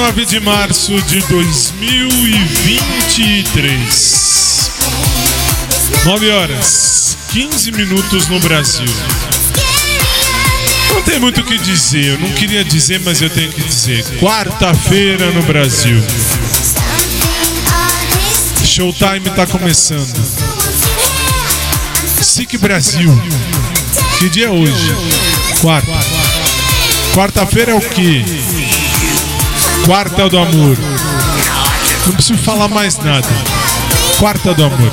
19 de março de 2023. 9 horas, 15 minutos no Brasil. Não tem muito o que dizer, eu não queria dizer, mas eu tenho que dizer. Quarta-feira no Brasil. Showtime está começando. SIC Brasil. Que dia é hoje? Quarta. Quarta-feira é o quê? Quarta do amor. Não preciso falar mais nada. Quarta do amor.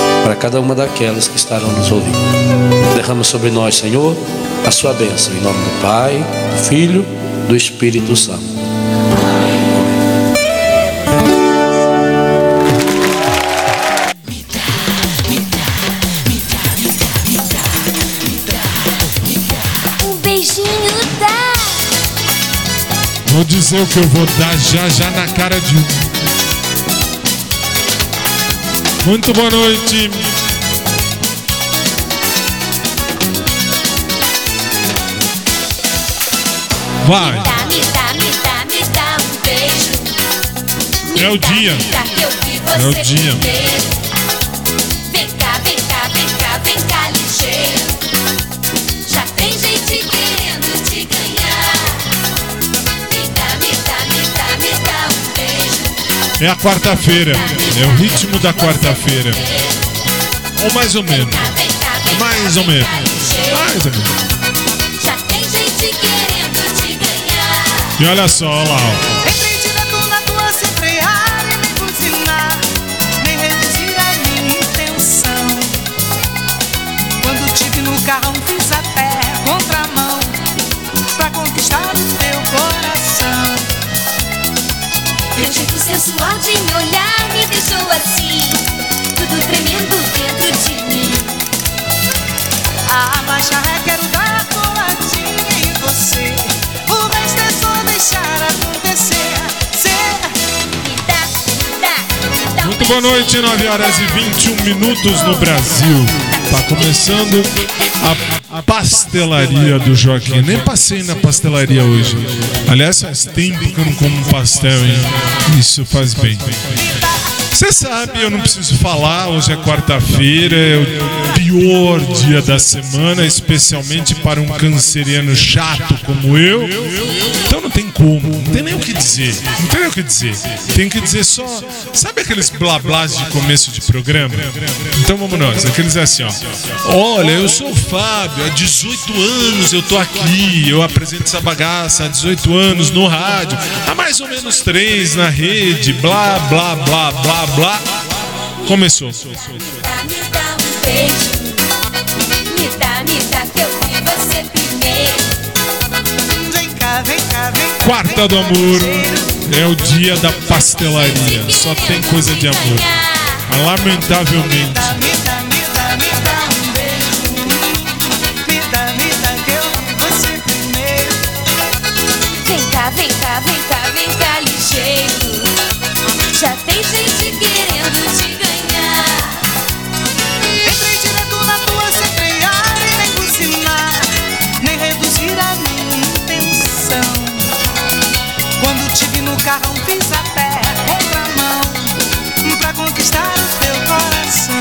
para cada uma daquelas que estarão nos ouvindo. Derrama sobre nós, Senhor, a sua bênção, em nome do Pai, do Filho, do Espírito Santo. Um beijinho dá. Vou dizer o que eu vou dar já já na cara de um. Muito boa noite. Vai. Dá, me dá, me dá, me dá um beijo. Me É o dá, dia. me dá que eu vi É o dia. primeiro. É a quarta-feira. É o ritmo da quarta-feira. Ou mais ou menos. Mais ou menos. Mais ou menos. Já tem gente querendo te ganhar. E olha só, olha lá. ó. Entrei direto na tua sem frear nem buzinar, nem reduzir a minha intenção. Quando tive no carro, fiz até contramão pra conquistar o teu coração. Teu jeito sensual de me olhar me deixou assim, tudo tremendo dentro de mim. A marcha ré quero dar coladinha em você. O resto é só deixar acontecer. Muito boa noite, 9 horas e 21 minutos no Brasil. Tá começando a pastelaria do Joaquim. Nem passei na pastelaria hoje. Aliás, faz tempo que eu não como pastel, hein? Isso faz bem. Você sabe, eu não preciso falar, hoje é quarta-feira, é o pior dia da semana, especialmente para um canceriano chato como eu. Então tem como, não tem nem o que dizer, não tem nem o que dizer. Tem que dizer só, sabe aqueles blá blás de começo de programa? Então vamos nós, aqueles assim, ó. Olha, eu sou o Fábio, há 18 anos eu tô aqui, eu apresento essa bagaça há 18 anos no rádio, há mais ou menos três na rede, blá blá blá blá blá. Começou. dá, me dá um beijo. Me dá, me dá Quarta do amor é o dia da pastelaria. Só tem coisa de amor. Mas, Lamentavelmente. Vem cá, vem cá, vem cá, vem cá, ligeiro. Já tem gente querendo te No carro, fiz até contramão pra conquistar o teu coração.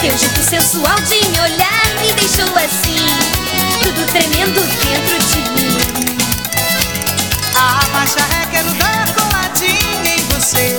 Teu jeito sensual de me olhar me deixou assim, tudo tremendo dentro de mim. A marcha ré quero dar coladinha em você.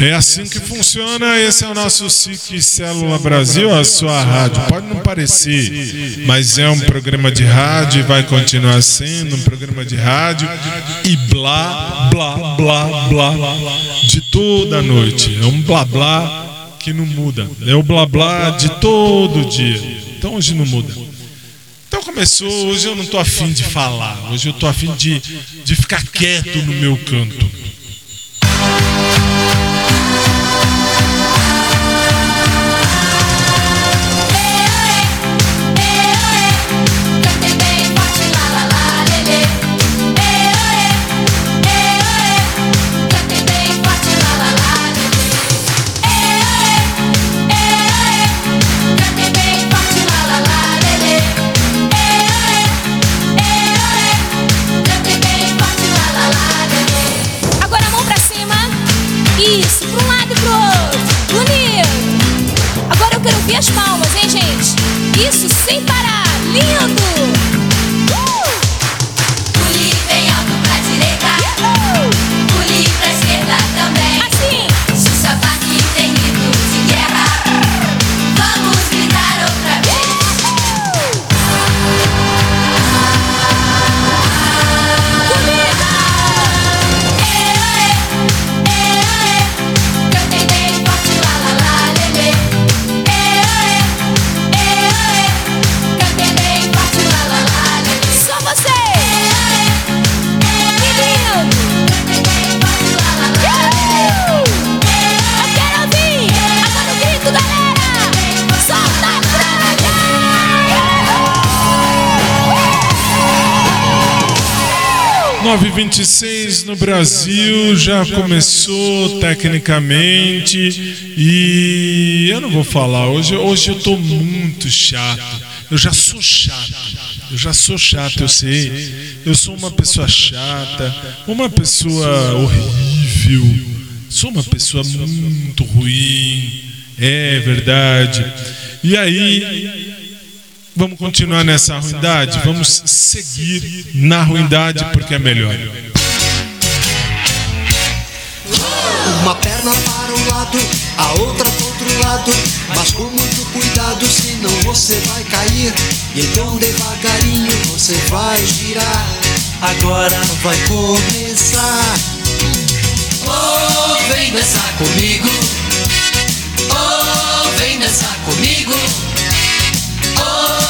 É assim que funciona. Esse é o nosso SIC Célula Brasil, a sua rádio. Pode não parecer, mas é um programa de rádio e vai continuar sendo um programa de rádio e blá, blá, blá, blá, de toda noite. É um blá, blá que não muda. É o blá, blá de todo dia. Então hoje não muda. Então começou, hoje eu não tô afim de falar, hoje eu tô afim de, de ficar quieto no meu canto. 926 no Brasil já começou tecnicamente e eu não vou falar hoje. Hoje eu tô muito chato. Eu já sou chato. Eu já sou chato, eu sei. Eu sou uma pessoa chata, uma pessoa horrível. Sou uma pessoa muito ruim. É verdade. E aí Vamos continuar nessa ruindade? Vamos seguir na ruindade porque é melhor. Uma perna para um lado, a outra para outro lado. Mas com muito cuidado, senão você vai cair. E então devagarinho você vai girar. Agora vai começar. Oh, vem dançar comigo. Oh, vem dançar comigo. Oh,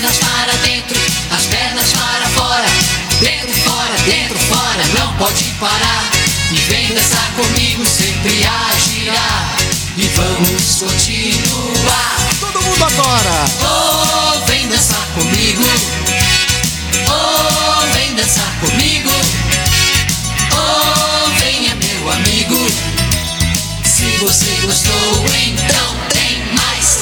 pernas para dentro, as pernas para fora. Dentro, fora, dentro, fora, não pode parar. E vem dançar comigo, sempre a girar. E vamos continuar. Todo mundo agora! Oh, vem dançar comigo. Oh, vem dançar comigo. Oh, venha meu amigo. Se você gostou, então.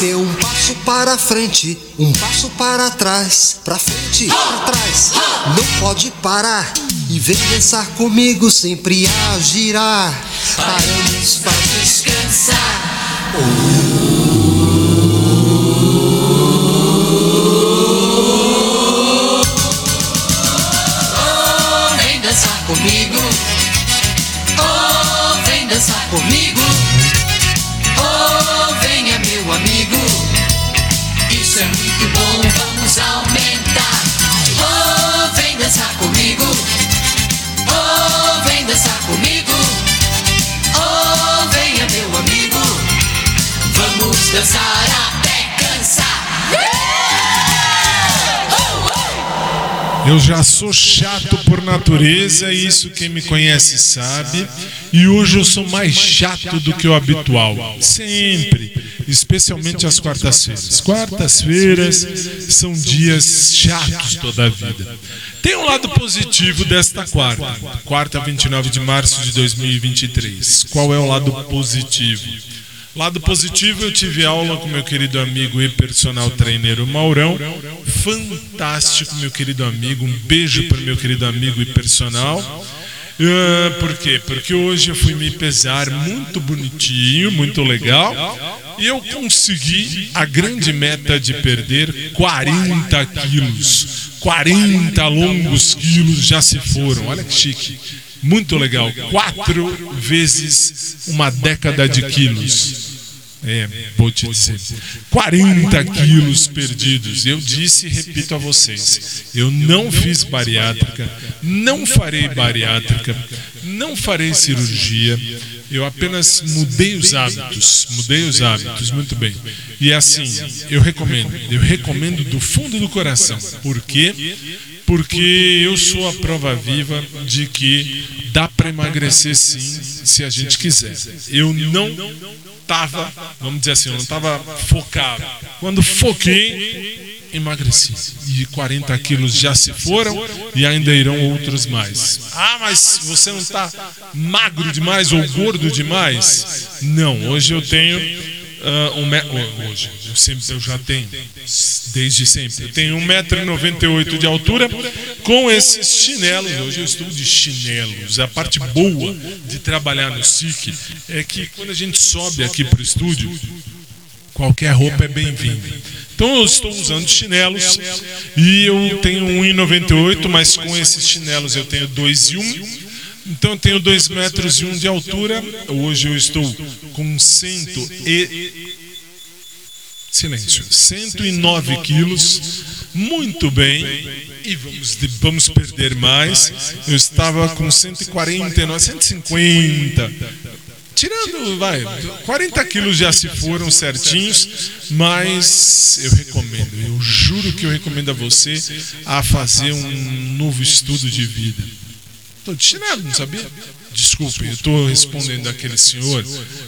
Dê um passo para frente, um passo para trás, pra frente, pra trás. Não pode parar. E vem dançar comigo, sempre a girar. Paramos pra descansar. Oh, vem dançar comigo. Oh, vem dançar comigo. Comigo. Oh, venha meu amigo. Vamos dançar até cansar. Eu já sou chato por natureza, isso quem me conhece sabe. E hoje eu sou mais chato do que o habitual. Sempre. Especialmente às quartas-feiras. Quartas-feiras são dias chatos toda a vida. Tem um lado positivo desta quarta. Quarta, 29 de março de 2023. Qual é o lado positivo? Lado positivo, eu tive aula com meu querido amigo e personal trainer Maurão. Fantástico, meu querido amigo. Um beijo para meu querido amigo e personal. Ah, por quê? Porque hoje eu fui me pesar muito bonitinho, muito legal. E eu consegui a grande meta de perder 40 quilos. 40 longos quilos já se foram. Olha que chique. Muito legal. Quatro vezes uma década de quilos. É, vou te dizer. 40 quilos perdidos. Eu disse e repito a vocês: eu não fiz bariátrica, não farei bariátrica, não farei cirurgia. Eu apenas mudei os hábitos. Mudei os hábitos, muito bem. E assim, eu recomendo. Eu recomendo do fundo do coração. Por quê? Porque eu sou a prova viva de que dá para emagrecer sim, se a gente quiser. Eu não estava, vamos dizer assim, eu não estava focado. Quando foquei, emagreci. E 40 quilos já se foram e ainda irão outros mais. Ah, mas você não está magro demais ou gordo demais? Não, hoje eu tenho ah, um me... hoje, eu sempre eu já tenho, desde sempre. Eu tenho 1,98m de altura com esses chinelos. Hoje eu estou de chinelos. A parte boa de trabalhar no SIC é que quando a gente sobe aqui para o estúdio, qualquer roupa é bem-vinda. Então eu estou usando chinelos e eu tenho 1,98, mas com esses chinelos eu tenho 2,1. Então eu tenho 2 metros e 1 um de altura. Hoje eu estou com 100 e... Silêncio. 109 quilos. Muito bem. E vamos, vamos perder mais. Eu estava com 149, 150. Tirando, vai, 40 quilos já se foram certinhos, mas eu recomendo, eu juro que eu recomendo a você a fazer um novo estudo de vida. Estou de chinelo, não sabia? Desculpe, eu estou respondendo aquele senhor,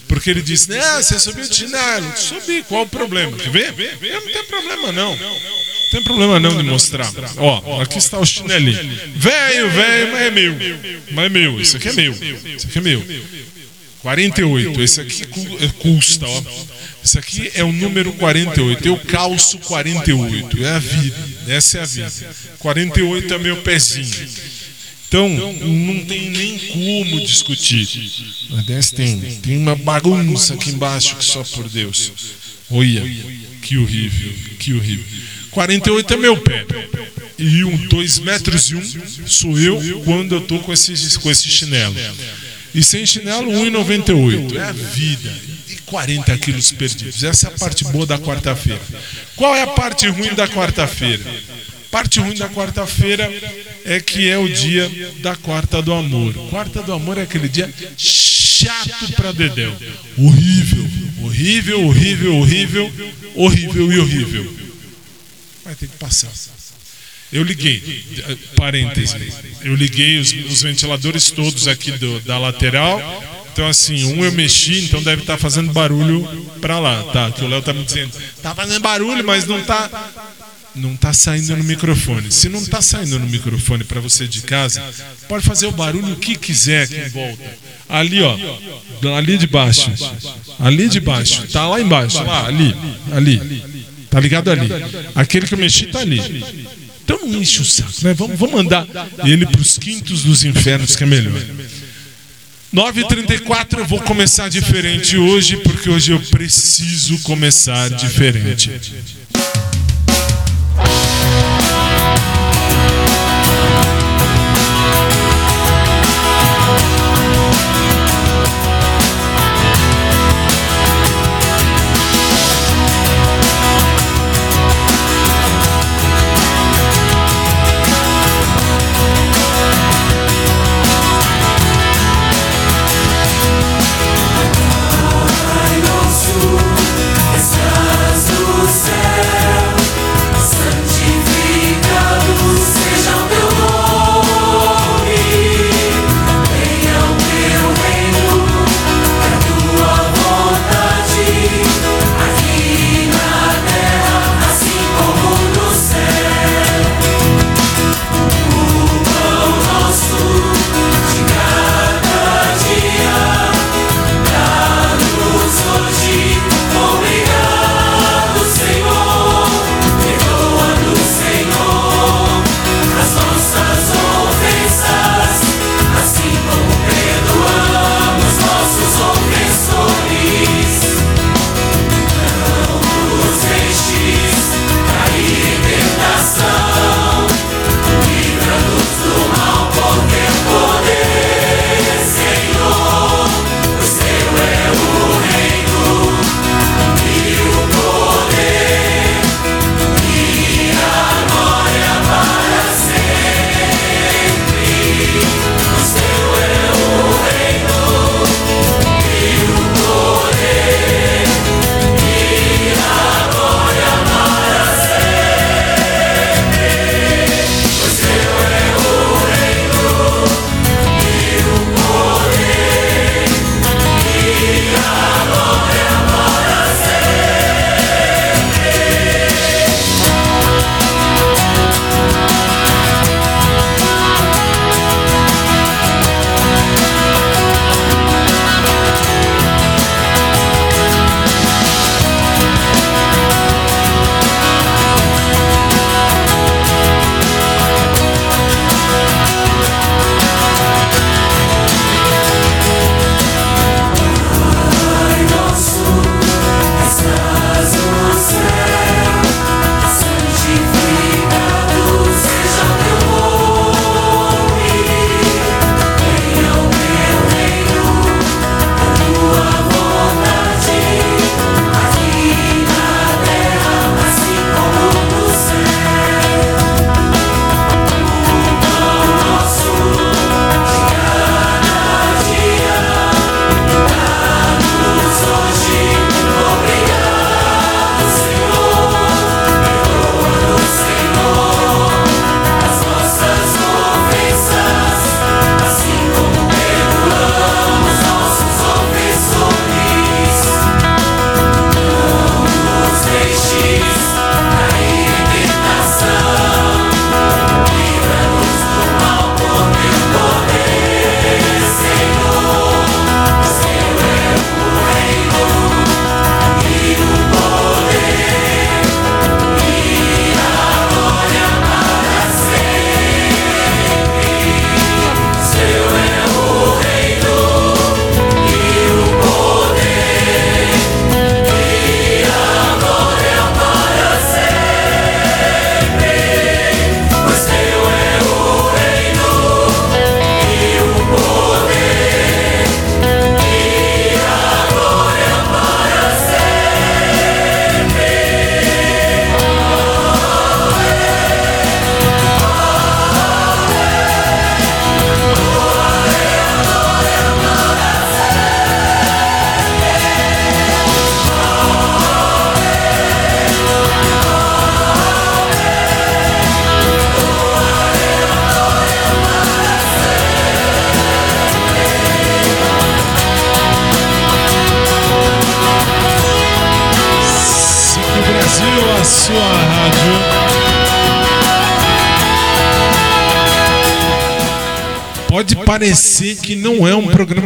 porque ele disse, ah, você subiu de chinelo. Subi, qual o problema? Quer ver? Eu não tem problema não. Não tem problema não de mostrar. Ó, aqui está o chinelinho. Velho, velho, mas é meu. Mas é meu, esse aqui é meu. Esse aqui é meu. 48, esse aqui é, custa, ó. Esse aqui é o número 48. Eu calço 48. É a vida. Essa é a vida. 48 é meu pezinho. Então, não tem nem como discutir. Mas tem, tem uma bagunça aqui embaixo que só por Deus. Olha, que horrível, que horrível. 48 é meu pé. E um 2 metros e um sou eu quando eu tô com esse, com esse chinelo. E sem chinelo, 1,98. É a vida. E 40 quilos perdidos. Essa é a parte boa da quarta-feira. Qual é a parte ruim da quarta-feira? Parte ruim da quarta-feira é que é o dia da quarta do amor. Quarta do amor é aquele dia chato pra Dedéu. Horrível, horrível, horrível, horrível, horrível e horrível. Vai ter que passar. Eu liguei, parêntese, eu liguei os, os ventiladores todos aqui do- da lateral. Então, assim, um eu mexi, então deve estar fazendo barulho pra lá, tá? Que o Léo tá me dizendo, tá fazendo barulho, mas não tá. Não tá saindo no microfone. Se não tá saindo no microfone pra você de casa, pode fazer o barulho que quiser aqui em volta. Ali, ó, ali de baixo. Ali de baixo. Tá lá embaixo, lá, ali, ali. Tá ligado ali. Aquele que eu mexi tá ali. Então não enche o saco, né? Vamos, vamos mandar ele pros quintos dos infernos, que é melhor. 9h34 eu vou começar diferente hoje, porque hoje eu preciso começar diferente.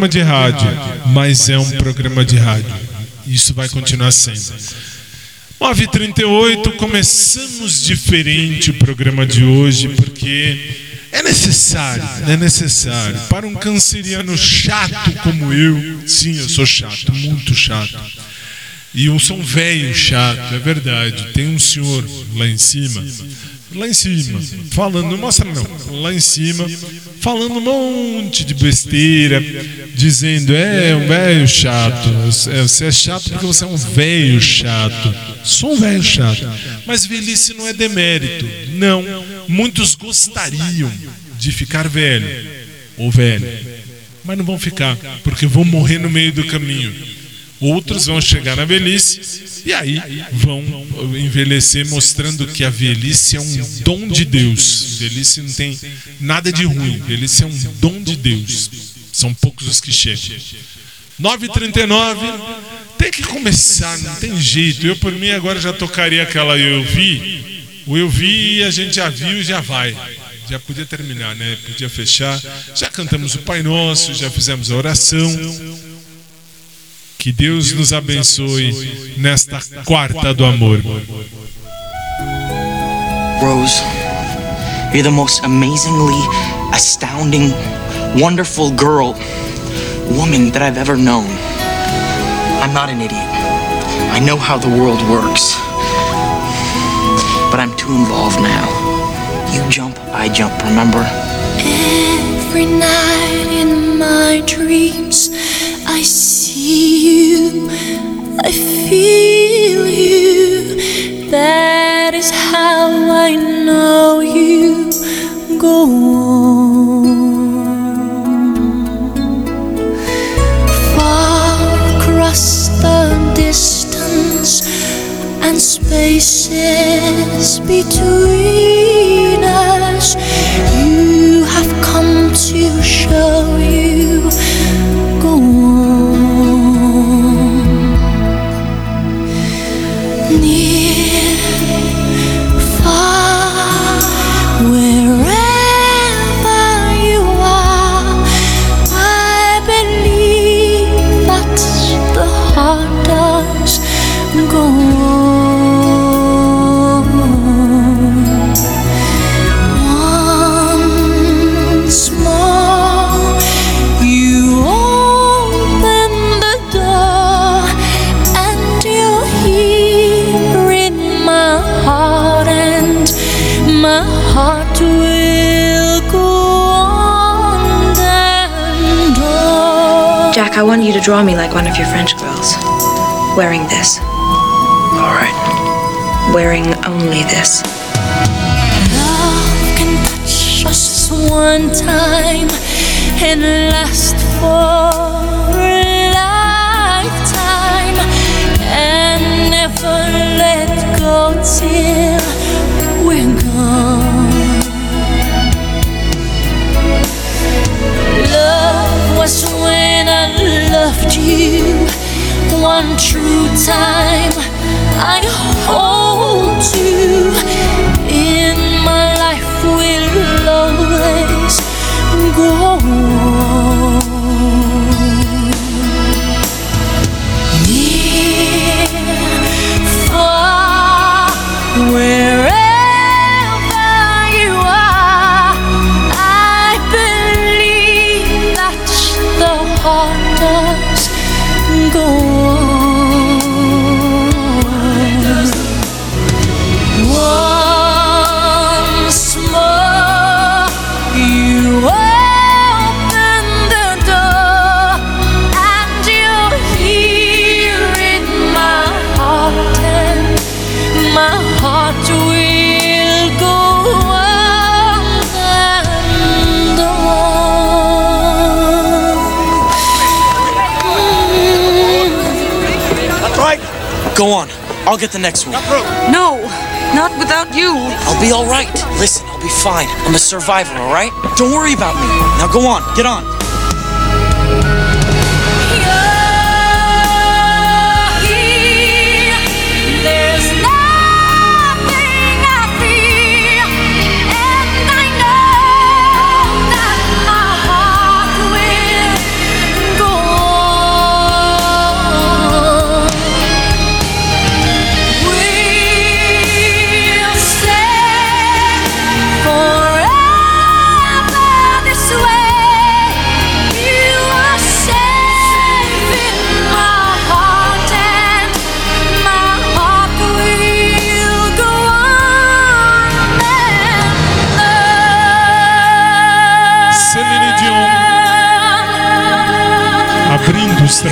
Programa de rádio, mas é um programa de rádio. Isso vai continuar sendo. 9h38, começamos diferente o programa de hoje, porque é necessário, é necessário. Para um canceriano chato como eu, sim, eu sou chato, muito chato. E eu sou um velho chato, é verdade. Tem um senhor lá em cima, lá em cima, falando, não mostra não, lá em cima, falando um monte de besteira, dizendo, é um velho chato, é, você é chato porque você é um velho chato. Sou um velho chato. Mas velhice não é demérito. Não. Muitos gostariam de ficar velho ou velho, mas não vão ficar, porque vão morrer no meio do caminho. Outros vão chegar na velhice e aí vão envelhecer mostrando que a velhice é um dom de Deus. Velhice não tem nada de ruim. Velhice é um dom de Deus. São poucos os que chegam. 9h39, tem que começar, não tem jeito. Eu, por mim, agora já tocaria aquela Eu Vi. O Eu Vi a gente já viu e já vai. Já podia terminar, né? Podia fechar. Já cantamos o Pai Nosso, já fizemos a oração. Que Deus nos abençoe nesta quarta do amor. Rose, you're the most amazingly astounding, wonderful girl, woman that I've ever known. I'm not an idiot. I know how the world works. But I'm too involved now. You jump, I jump, remember? Every night in my dreams, I see you, I feel you. That is how I know you go on. Spaces between us, you have come to show you to draw me like one of your French girls. Wearing this. Alright. Wearing only this. Love can touch us one time and last for a lifetime and never let go till we're gone. Was when I loved you one true time. I hold you in my life will always go on. Go on. I'll get the next one. No, not without you. I'll be alright. Listen, I'll be fine. I'm a survivor, alright? Don't worry about me. Now go on. Get on.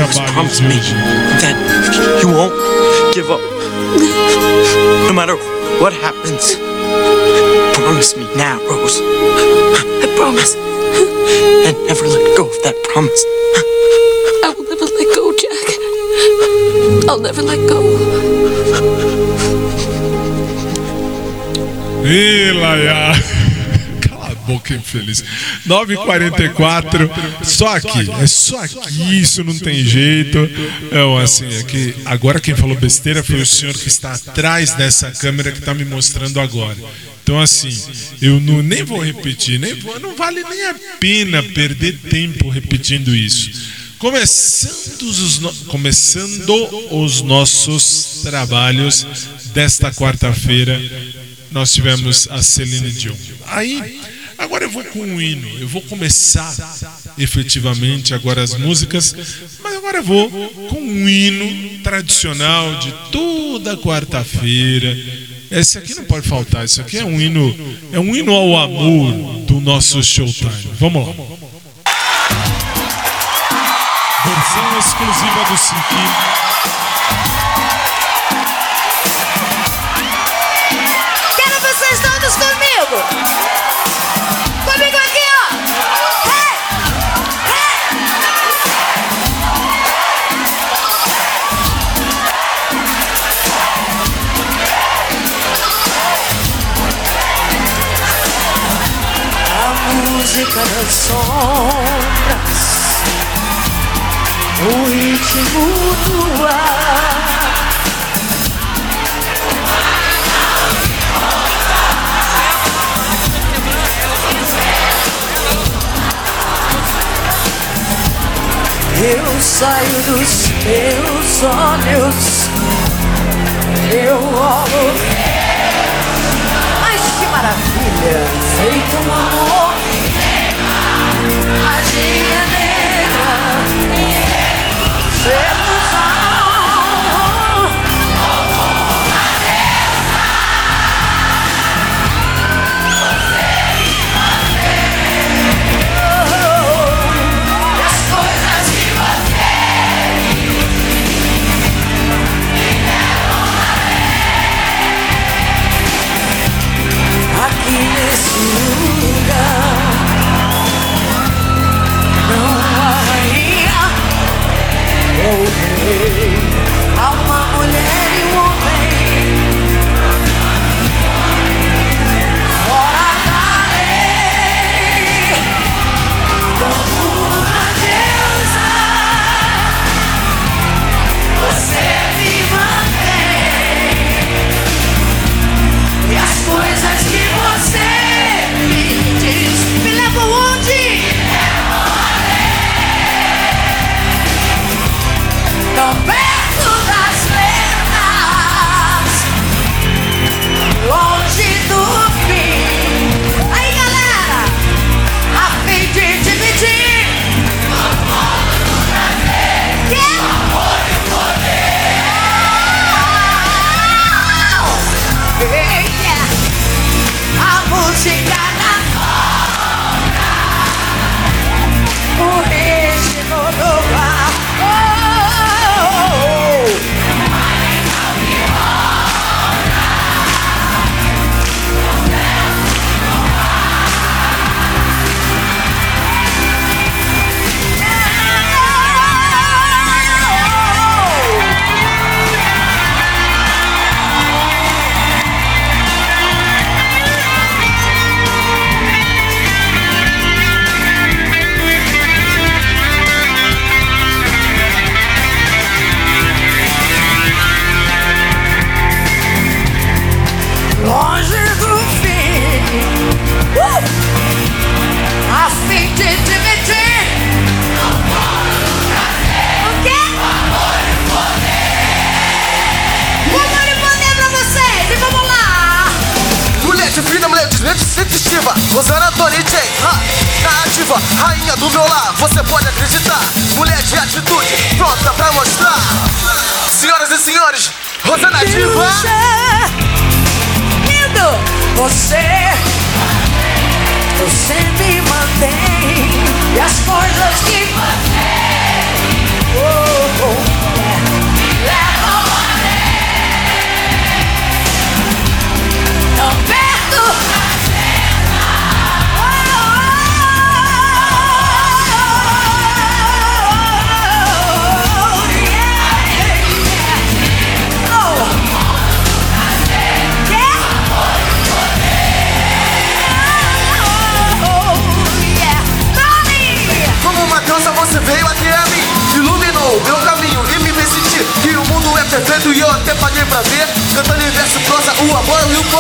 Trabalhos promise me that you won't give up. No matter what happens. Promise me now, Rose. I promise. And never let go of that promise. I will never let go, Jack. I'll never let go. Ih, Laia. Cala a boca, infeliz. 9h44, só aqui. É só aqui, isso não tem jeito. Então, assim, é que agora quem falou besteira foi o senhor que está atrás dessa câmera que está me mostrando agora. Então, assim, eu não, nem vou repetir, nem vou, não vale nem a pena perder tempo repetindo isso. Começando os, no- começando os nossos trabalhos desta quarta-feira, nós tivemos a Celine Dion. Aí, agora eu vou com um hino. Eu vou começar efetivamente agora as músicas, mas agora vou com um hino tradicional de toda quarta-feira. Esse aqui não pode faltar. Isso aqui é um hino, é um hino ao amor do nosso Showtime. Vamos lá. Versão exclusiva do Cinquinho. Das sombras, o ritmo do ar. Eu saio dos teus olhos, eu olho mas que maravilha! Feito um amor, sing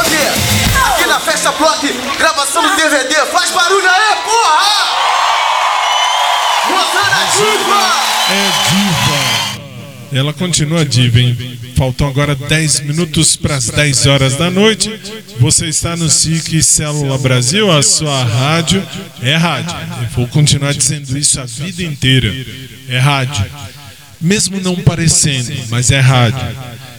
Aqui na festa block, gravação do DVD. Faz barulho aí, porra! Rosana Diva! É diva. Ela continua diva, hein? Faltam agora 10 minutos para as 10 horas da noite. Você está no SIC Célula Brasil, a sua rádio. É rádio. Eu vou continuar dizendo isso a vida inteira. É rádio. Mesmo não parecendo, mas é rádio.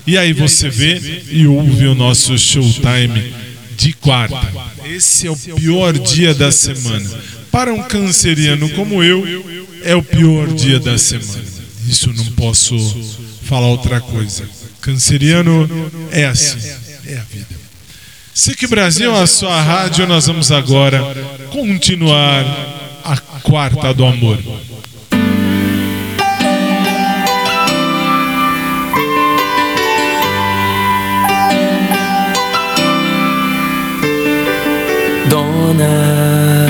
E aí você vê e ouve o nosso showtime de quarta. Esse é o pior dia da semana. Para um canceriano como eu, é o pior dia da semana. Isso não posso falar outra coisa. Canceriano é assim, é a vida. SIC Brasil, a sua rádio, nós vamos agora continuar a quarta do amor. Dona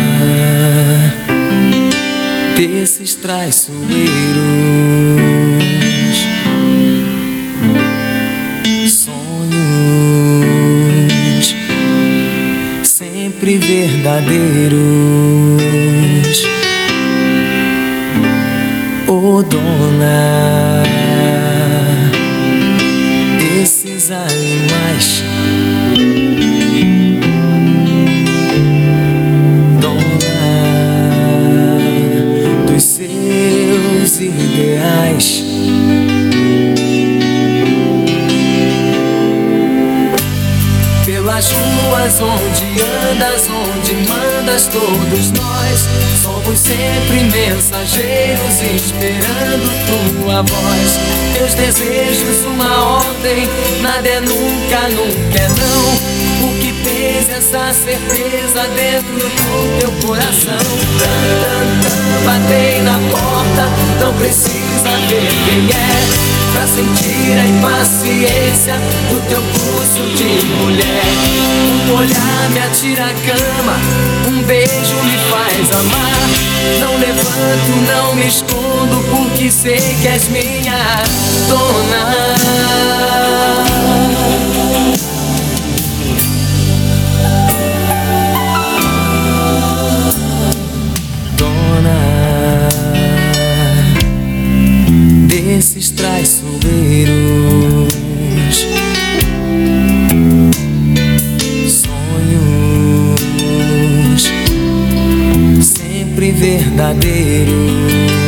desses traiçoeiros, sonhos sempre verdadeiros. Ô dona desses animais. Pelas ruas onde andas, onde mandas, todos nós somos sempre mensageiros esperando tua voz. Teus desejos, uma ordem, nada é nunca, nunca é não. O que tens essa certeza dentro do teu coração? Batei na porta, não precisa ver quem é. Pra sentir a impaciência do teu pulso de mulher. Um olhar me atira a cama, um beijo me faz amar. Não levanto, não me escondo, porque sei que és minha dona. Dona desses traiçoeiros, sonhos sempre verdadeiros.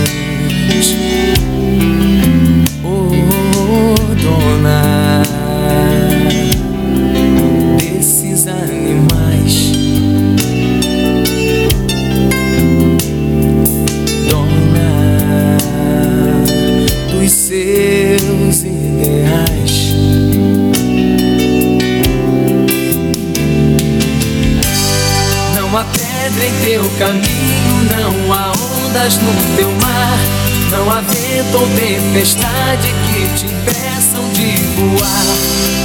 Caminho, não há ondas no teu mar, não há vento ou tempestade que te impeçam de voar.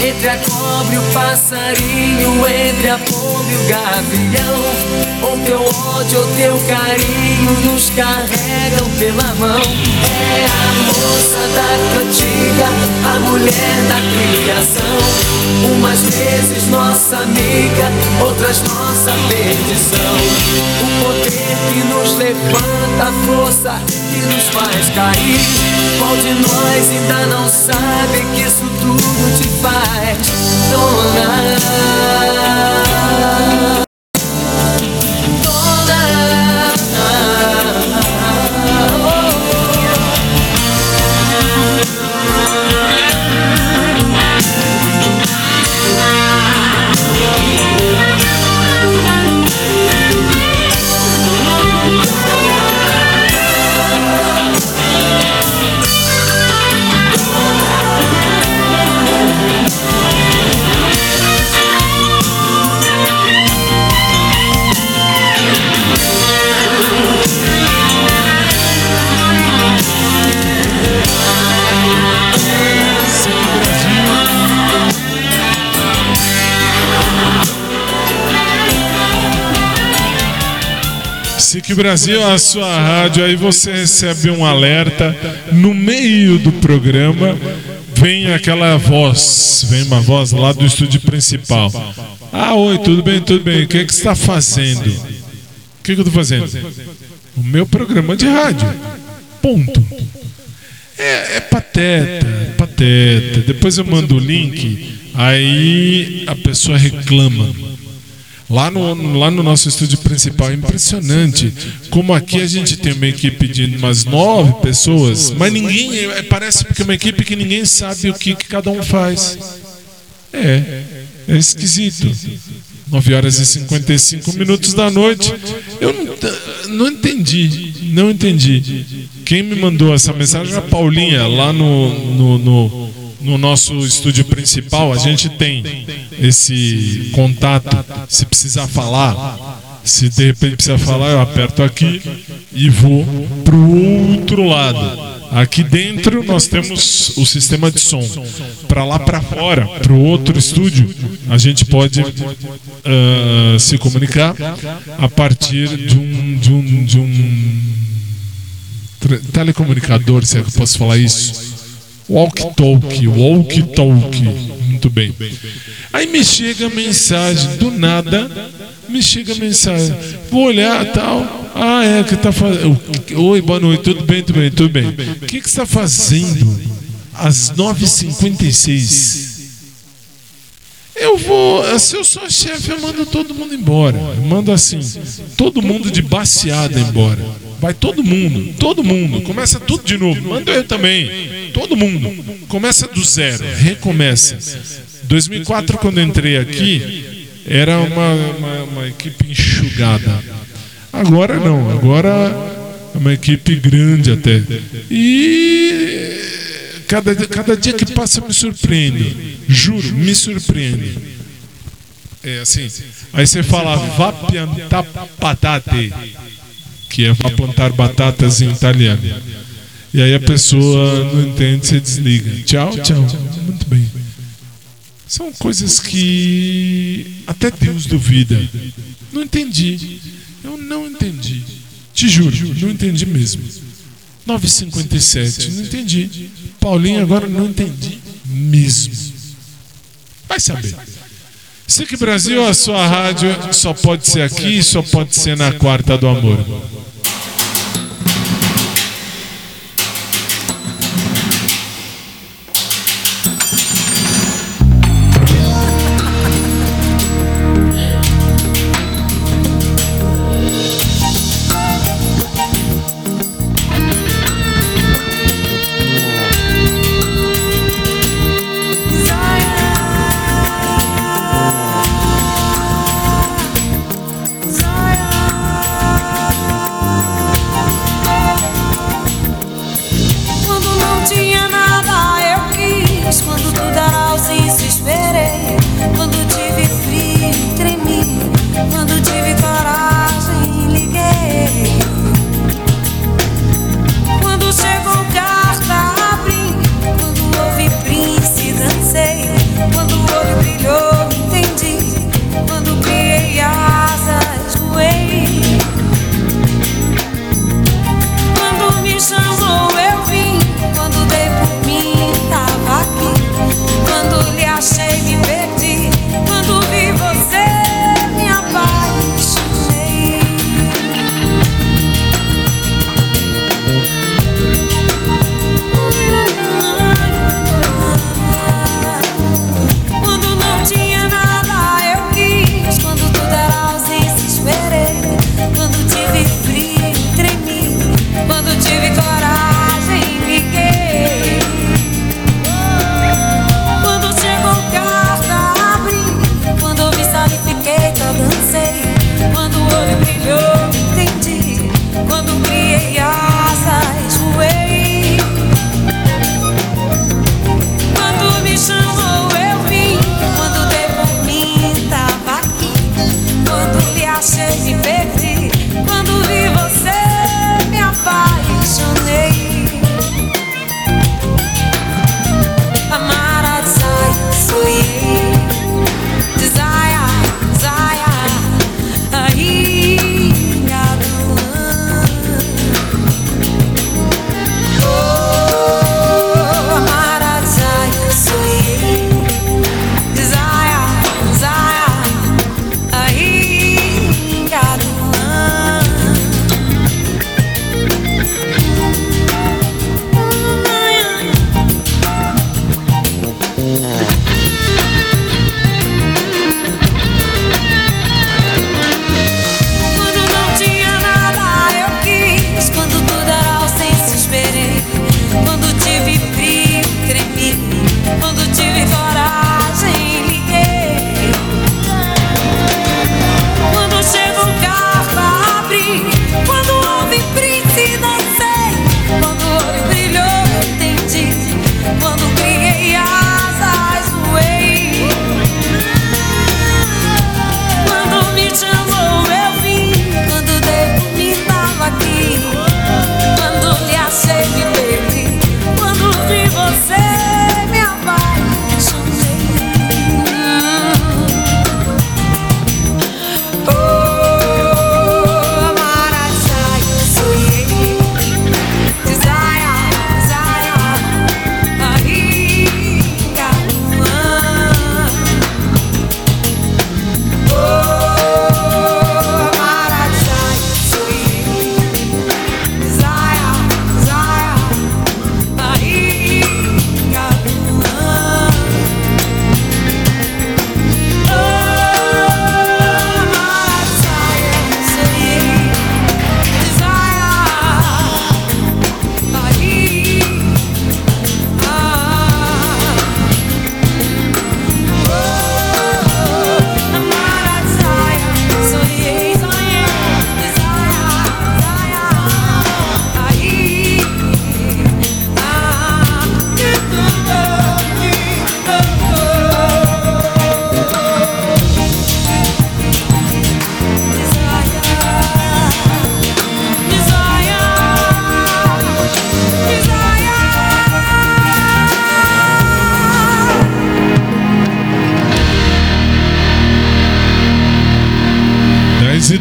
Entre a cobra e o passarinho, entre a pomba e o gavião, ou teu ódio ou teu carinho nos carregam pela mão. É a moça da cantiga, a mulher da criação. Umas vezes nossa amiga, outras nossa perdição. O poder que nos levanta, a força que nos faz cair. Qual de nós ainda não sabe que isso tudo te faz, dona? SIC Brasil, a sua rádio, aí você recebe um alerta no meio do programa. vem aquela voz, vem uma voz lá do estúdio principal. Ah, oi, tudo bem, tudo bem. O que, é que você está fazendo? O que, que eu estou fazendo? O meu programa de rádio. Ponto. É, é pateta, é pateta. Depois eu mando o link, aí a pessoa reclama. Lá no, lá no nosso estúdio principal é impressionante como aqui a gente tem uma equipe de umas nove pessoas, mas ninguém. é, Parece que é uma equipe que ninguém sabe o que, que cada um faz. É, é esquisito. 9 horas e 55 minutos da noite. Eu não, não entendi, não entendi. Quem me mandou essa mensagem é a Paulinha, lá no, no, no, no nosso estúdio principal. A gente tem esse contato. Se precisar falar, se de repente precisar falar, eu aperto aqui e vou para o outro lado. Aqui dentro nós temos o sistema de som. Para lá para fora, para o outro estúdio, a gente pode ah, se comunicar a partir de um, de um, de um telecomunicador, se é que eu posso falar isso. Walk-talk, walk-talk. Muito bem. Aí me chega a mensagem, do nada, me chega a mensagem. Vou olhar tal. Ah, é, que tá fazendo. Oi, boa noite, tudo bem, tudo bem, tudo bem. O que, que está fazendo às 9h56? Eu vou, se eu sou chefe, eu mando todo mundo embora. Eu mando assim, todo mundo de baseada embora. Vai todo mundo, todo mundo. Começa tudo de novo. Manda eu também. Todo mundo. Começa do zero, recomeça. 2004, quando entrei aqui, era uma, uma, uma equipe enxugada. Agora não, agora é uma equipe grande até. E cada, cada dia que passa me surpreendo. Juro, me surpreende. É assim. Aí você fala vá piantar patate, que é vá plantar batatas em italiano. E aí a pessoa não entende, você desliga. Tchau, tchau. Muito bem. São coisas que até Deus duvida. Não entendi. Eu não entendi. Te juro, não entendi mesmo. 9,57, não entendi. Paulinho, agora não entendi mesmo. Vai saber. SIC Brasil, a sua rádio só pode ser aqui, só pode ser na quarta do amor.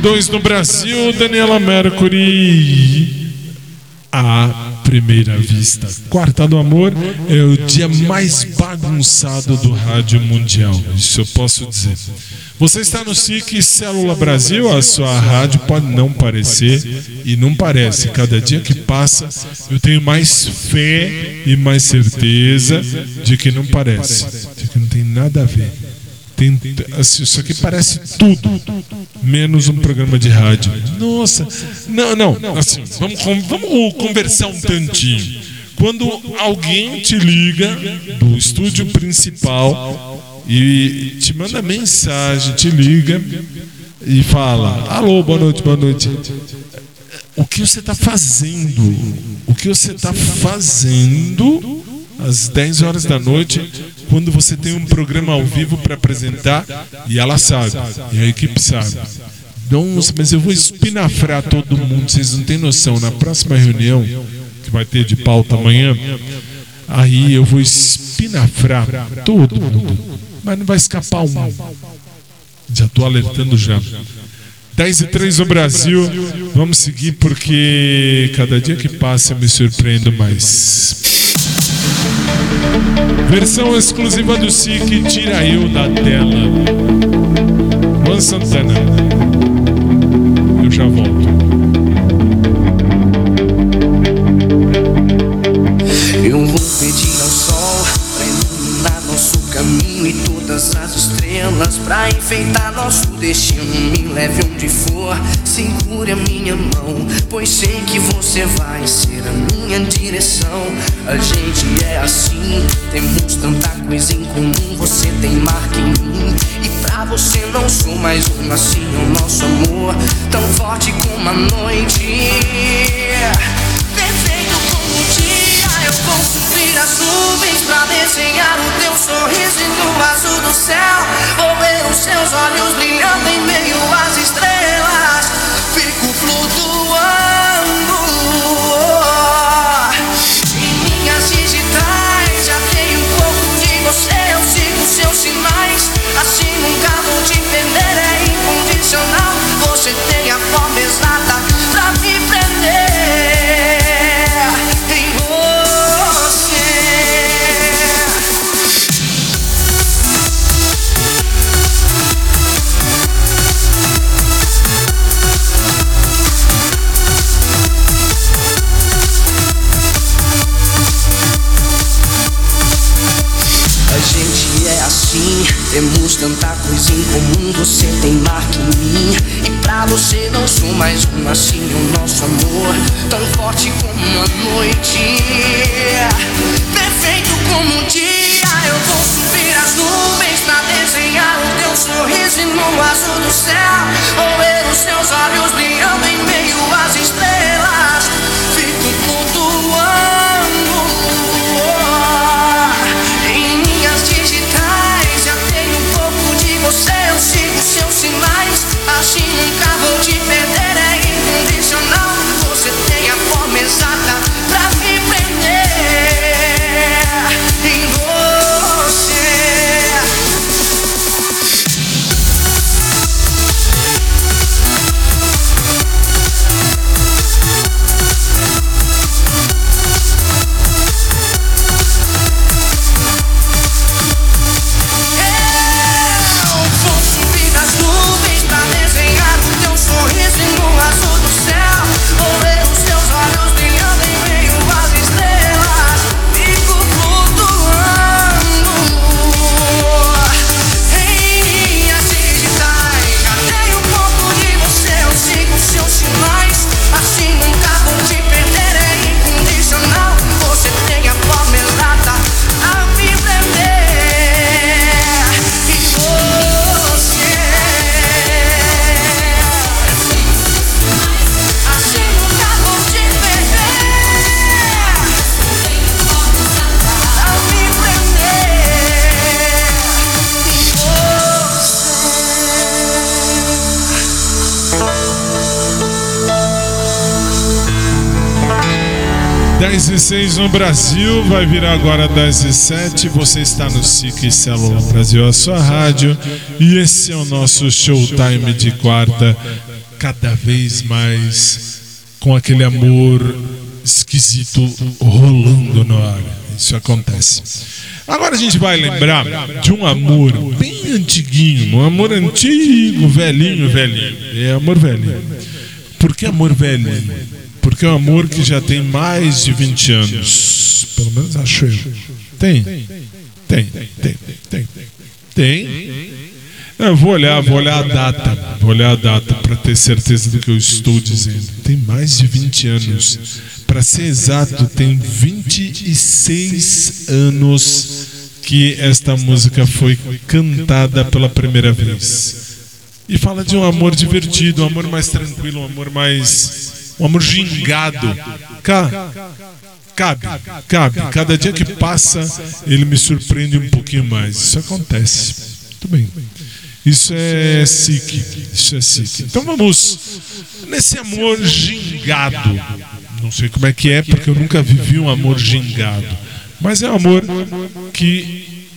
2 no Brasil, Daniela Mercury. A primeira vista. Quarta do Amor é o dia mais bagunçado do rádio mundial. Isso eu posso dizer. Você está no SIC Célula Brasil, a sua rádio pode não parecer e não parece. Cada dia que passa, eu tenho mais fé e mais certeza de que não parece, de que não tem nada a ver. Tem, assim, isso aqui parece tudo, menos um programa de rádio. Nossa, não, não, assim, vamos, vamos conversar um tantinho. Quando alguém te liga do estúdio principal e te manda mensagem, te liga e fala: Alô, boa noite, boa noite. O que você está fazendo? O que você está fazendo às 10 horas da noite quando você tem um programa ao vivo para apresentar e ela sabe, e a equipe sabe. Nossa, mas eu vou espinafrar todo mundo, vocês não têm noção. Na próxima reunião, que vai ter de pauta amanhã, aí eu vou espinafrar todo mundo. Mas não vai escapar um. Já estou alertando já. 10 e 3 no Brasil. Vamos seguir porque cada dia que passa eu me surpreendo mais. Versão exclusiva do SIC, tira eu da tela. Luan Santana. Eu já volto. Pra enfeitar nosso destino. Me leve onde for, segure a minha mão, pois sei que você vai ser a minha direção. A gente é assim, temos tanta coisa em comum. Você tem marca em mim e pra você não sou mais um. Assim é o nosso amor, tão forte como a noite. As nuvens pra desenhar o teu sorriso e no azul do céu. Vou ver os seus olhos brilhando em meio às estrelas. Fico flutuando. Você tem marca em mim, e pra você não sou mais um. Assim o nosso amor, tão forte como a noite. Perfeito como o dia, eu vou subir as nuvens pra desenhar o teu sorriso no azul do céu. Vou ver os seus olhos brilhando em meio às estrelas. 6 no Brasil, vai virar agora 10 e 7. Você está no SIC Célula Brasil, a sua rádio. E esse é o nosso showtime de quarta. cada vez mais com aquele amor esquisito rolando no ar. Isso acontece. Agora a gente vai lembrar de um amor bem antiguinho, um amor antigo, velhinho, velhinho. É amor velhinho. Por que amor velhinho? Porque é um amor que já tem mais de 20 anos. Pelo menos acho eu. Tem? Tem, tem, tem. Tem? Eu vou olhar, vou olhar a data. Vou olhar a data para ter certeza do que eu estou dizendo. Tem mais de 20 anos. Para ser exato, tem 26 anos que esta música foi cantada pela primeira vez. E fala de um amor divertido, um amor mais tranquilo, um amor mais. Um amor gingado. Ca- Cabe, cabe. Cada dia que passa, ele me surpreende um pouquinho mais. Isso acontece. Muito bem. Isso é SIC. Isso é SIC. Então vamos nesse amor gingado. Não sei como é que é, porque eu nunca vivi um amor gingado. Mas é um amor que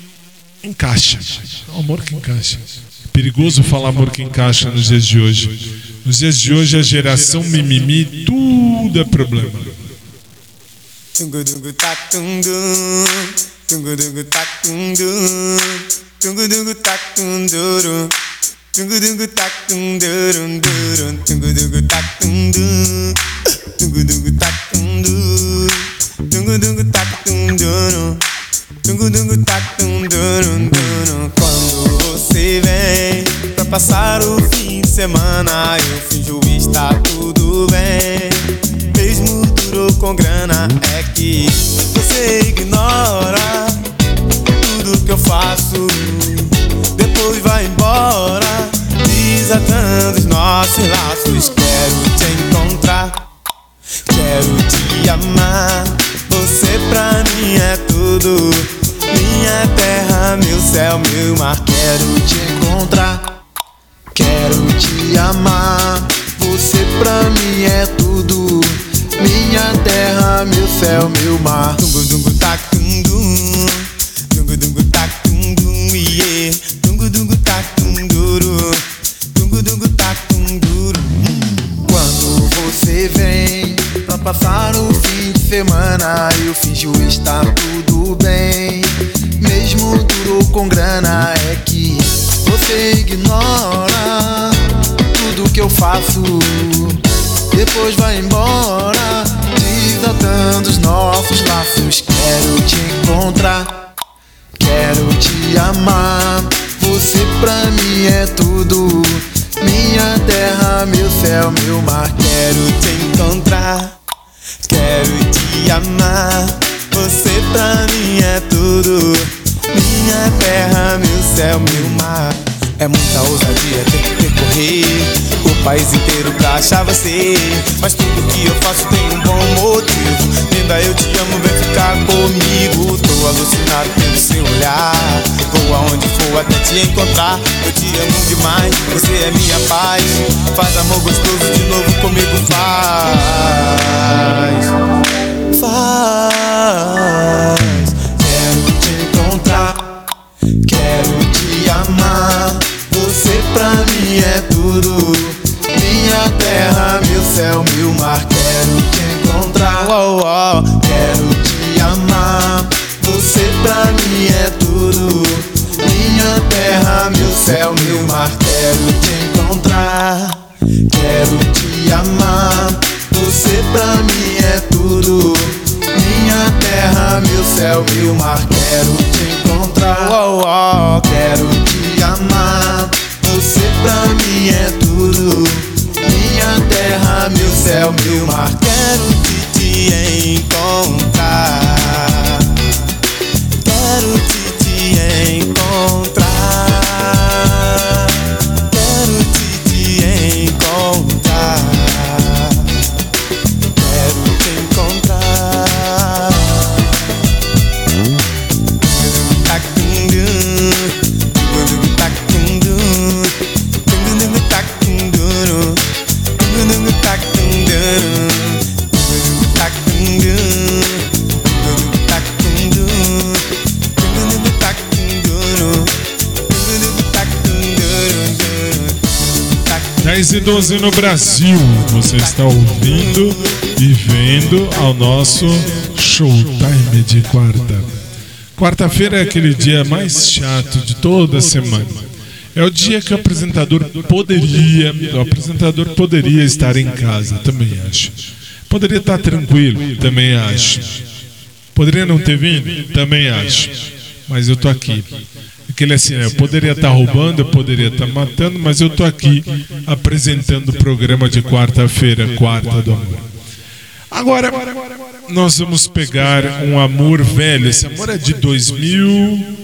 encaixa. É um amor que encaixa. Perigoso falar amor que encaixa nos dias de hoje. Nos dias de hoje, a geração mimimi, tudo é problema. Quando você vem passar o fim de semana Eu finjo estar tudo bem. Mesmo duro com grana É que você ignora Tudo que eu faço. Depois vai embora Desatando os nossos laços. Quero te encontrar Quero te amar. Você pra mim é tudo Minha terra, meu céu, meu mar. Quero te encontrar Quero te amar. Você pra mim é tudo. Minha terra, meu céu, meu mar. Tungu dungu tak tum dum. Tungu dungu tak tum dum yeah. Tungu dungu tak tum duru. Tungu dungu tak tum duru. Quando você vem Pra passar o fim de semana Eu finjo estar tudo bem. Mesmo duro com grana É que você ignora Tudo que eu faço. Depois vai embora Desatando os nossos laços. Quero te encontrar Quero te amar. Você pra mim é tudo. Minha terra, meu céu, meu mar. Quero te encontrar Quero te amar. Você pra mim é tudo Minha terra, meu céu, meu mar. É muita ousadia ter que percorrer O país inteiro pra achar você. Mas tudo que eu faço tem um bom motivo. Linda, eu te amo, vem ficar comigo. Tô alucinado pelo seu olhar. Vou aonde for até te encontrar. Eu te amo demais, você é minha paz. Faz amor gostoso de novo comigo, faz. Faz tudo Minha terra, meu céu, meu mar Quero te encontrar. Oh, oh. Quero te amar. Você pra mim é tudo. Minha terra, meu céu, meu mar Quero te encontrar. Quero te amar. Você pra mim é tudo. Minha terra, meu céu, meu mar Quero te encontrar. Oh, oh. Quero te amar Você pra mim é tudo. Minha terra, meu céu, meu mar. Quero te, te encontrar 13 e 12 no Brasil. Você está ouvindo e vendo ao nosso Showtime de quarta. Quarta-feira é aquele dia mais chato de toda a semana. É o dia que o apresentador poderia, o apresentador poderia estar em casa, também acho. Poderia estar tranquilo, também acho. Poderia não ter vindo, também acho. Mas eu tô aqui. Aquele assim, né, eu poderia estar roubando, eu poderia estar matando, mas eu tô aqui apresentando o programa de quarta-feira, quarta do amor. Agora, nós vamos pegar um amor velho. Esse amor é de 2000.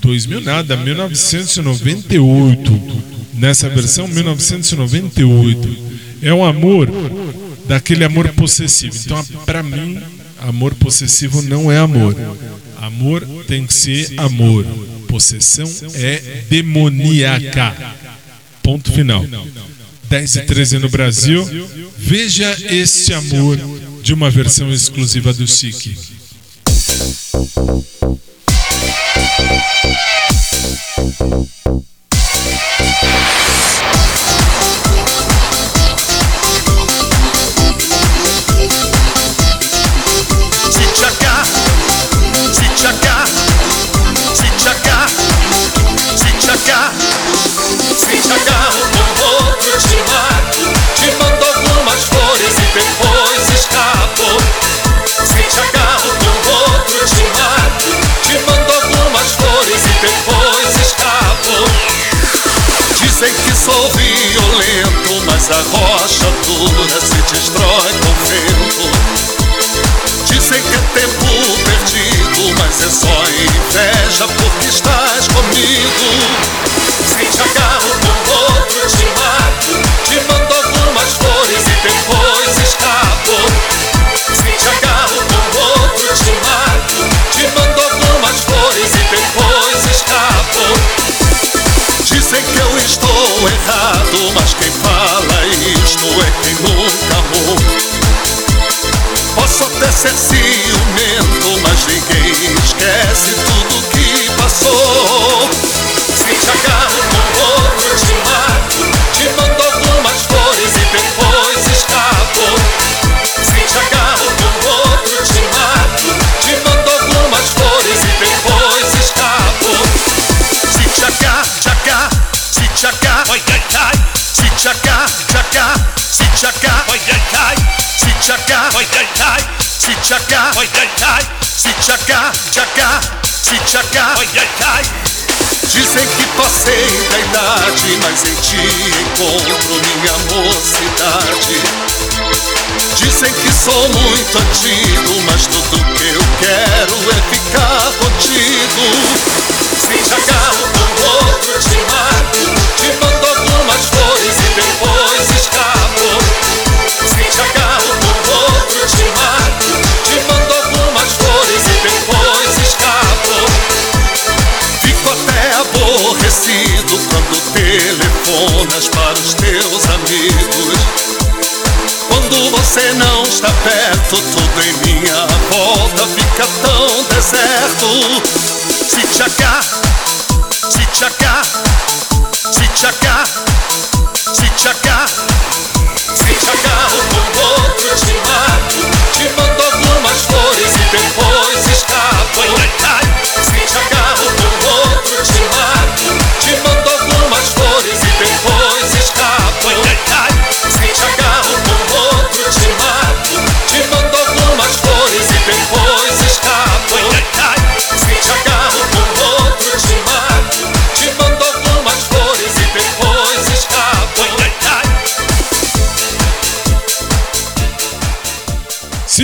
2000 nada, 1998. Nessa versão, 1998. É um amor daquele amor possessivo. Então, pra mim, amor possessivo não é amor. Amor tem que ser amor. Possessão é demoníaca. Ponto final. 10 e 13 no Brasil. Veja este amor de uma versão exclusiva do SIC. Se se tchacar, se tchacar, o outro te mata, te manda algumas flores e depois escapou. Se tchacar, o outro te mata, te manda algumas flores e depois escapou. Dizem que sou violento, mas a rocha dura se destrói com vento. Dizem que é tempo perdido, mas é só inveja porque estás comigo. Se te agarro com outro, te mato. Te mando algumas flores e depois escapo. Se te agarro com outro, te mato. Te mando algumas flores e depois escapo. Dizem que eu estou errado, mas quem fala isto é quem nunca amou. Posso até ser ciumento, mas ninguém esquece tudo que passou. Se te Agarro, ai ai ai. Se te agarro, se agarro, ai ai ai. Dizem que passei da idade, mas em ti encontro minha mocidade. Dizem que sou muito antigo, mas tudo que eu quero é ficar contigo. Se agarro com outro, te mato. Te mando algumas flores e depois escapo. Para os teus amigos. Quando você não está perto, tudo em minha volta fica tão deserto. Se agarro, se agarro, se se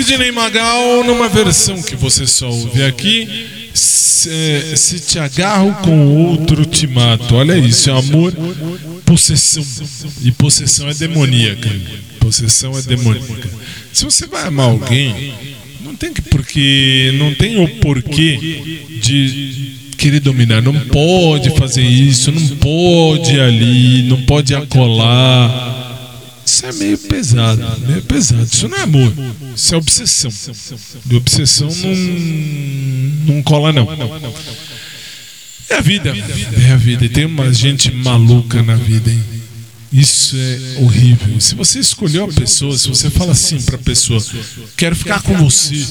Sidney Magal, numa versão que você só ouve aqui, se, eh, se te agarro com outro te mato. Olha isso, é amor, possessão. E possessão é demoníaca. Possessão é demoníaca. Se você vai amar alguém, não tem que porque não tem o porquê de querer dominar. Não pode fazer isso, não pode ali, não pode acolar. Isso é meio pesado, meio pesado. Isso não é amor, isso é obsessão. E obsessão não, não cola, não. É a vida, é a vida. E tem uma gente maluca na vida, hein? Isso é horrível. Se você escolheu a pessoa, se você fala assim pra pessoa, quero ficar com você.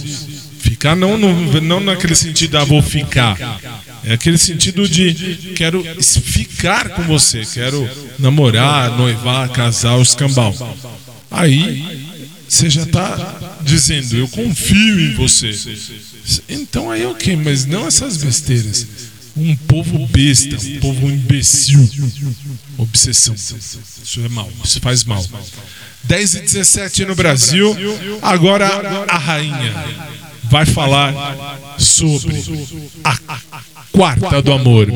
Ficar não, no- não naquele sentido, ah, vou ficar. É aquele sentido de quero ficar com você, quero namorar, noivar, casar, o escambau. Aí você já está dizendo, eu confio em você. Então aí ok, mas não essas besteiras. Um povo besta, um povo imbecil. Obsessão. Isso é mal, isso faz mal. 10 e 17 no Brasil. Agora a rainha vai falar sobre a quarta do amor.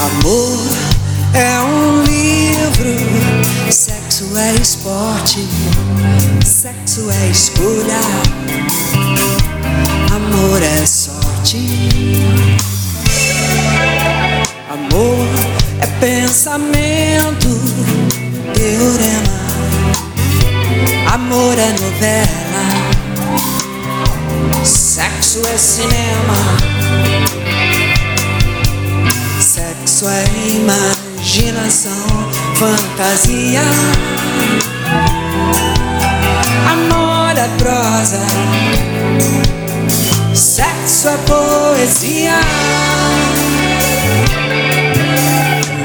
Amor é um livro, sexo é esporte, sexo é escolha, é sorte. Amor é pensamento, teorema, amor é novela, sexo é cinema. Sexo é imaginação, fantasia. Amor é prosa. Sexo é poesia.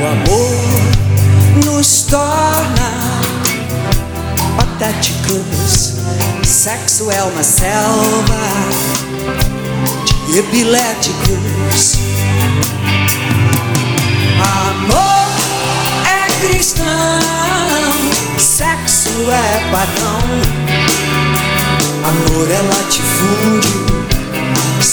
O amor nos torna patéticos. Sexo é uma selva de epiléticos. Amor é cristão, sexo é padrão. Amor é latifúndio,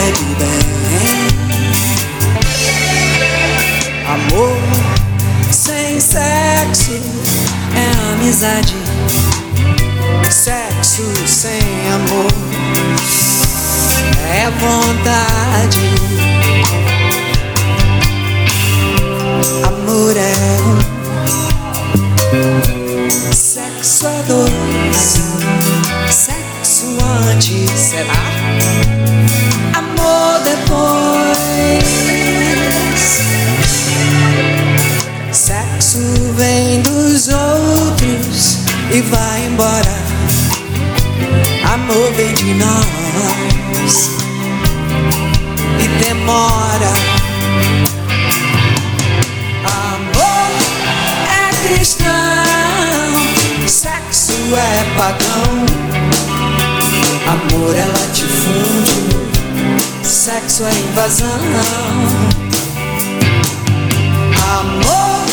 Do bem. Amor sem sexo é amizade. Sexo sem amor é vontade. Amor é um, sexo é dois, sexo antes será embora. Amor vem de nós e demora. Amor é cristão, sexo é pagão. Amor é latifúndio, sexo é invasão. Amor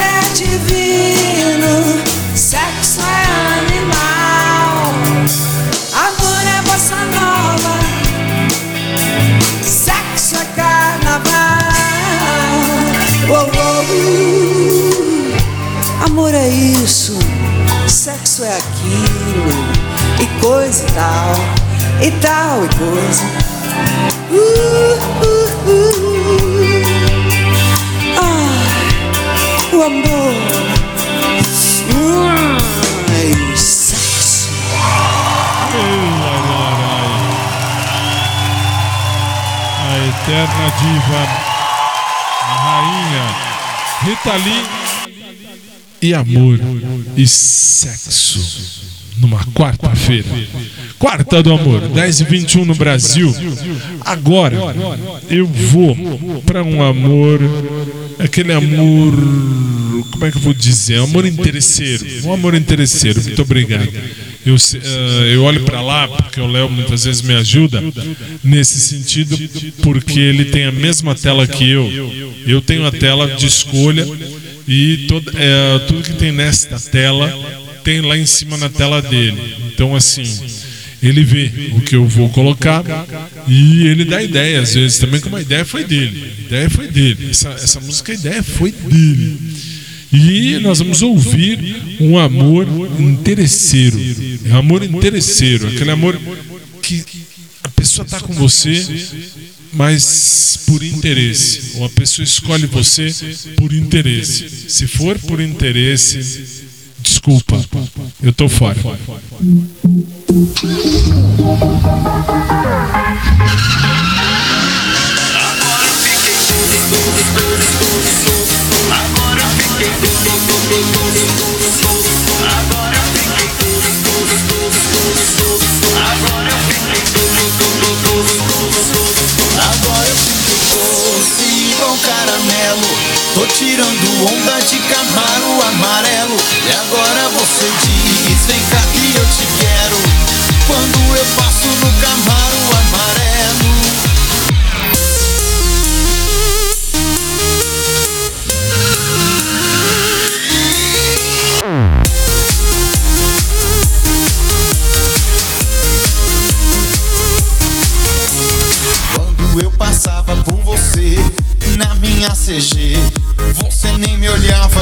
é divino, Amor é isso, sexo é aquilo, e coisa e tal, e tal e coisa. Uh, uh, uh. Ah, o amor. Hum, e o sexo. A eterna diva, a rainha Rita Lee e amor e sexo numa quarta-feira. Quarta do amor, 10 e 21 no Brasil. Agora eu vou para um amor, aquele amor, como é que eu vou dizer? Amor interesseiro. Um amor interesseiro. Muito obrigado. Eu, ah, eu olho para lá porque o Léo muitas vezes me ajuda nesse sentido, porque ele tem a mesma tela que eu. Eu tenho a tela de escolha E é, tudo que tem nesta tela tem lá em cima na tela dele. Então, assim, ele vê o que eu vou colocar e ele dá ideia, às vezes também, como a ideia foi dele. A ideia foi dele. Essa, essa música, a ideia foi dele. E nós vamos ouvir um amor interesseiro. É um amor interesseiro, aquele amor que a pessoa está com você, mas por interesse. Ou a pessoa escolhe você por interesse. Se for por interesse, desculpa, eu tô fora. Agora Tô tirando onda de camaro amarelo. E agora você diz, vem cá que eu te quero. Quando eu passo no camaro amarelo. Quando eu passava por você na minha CG, você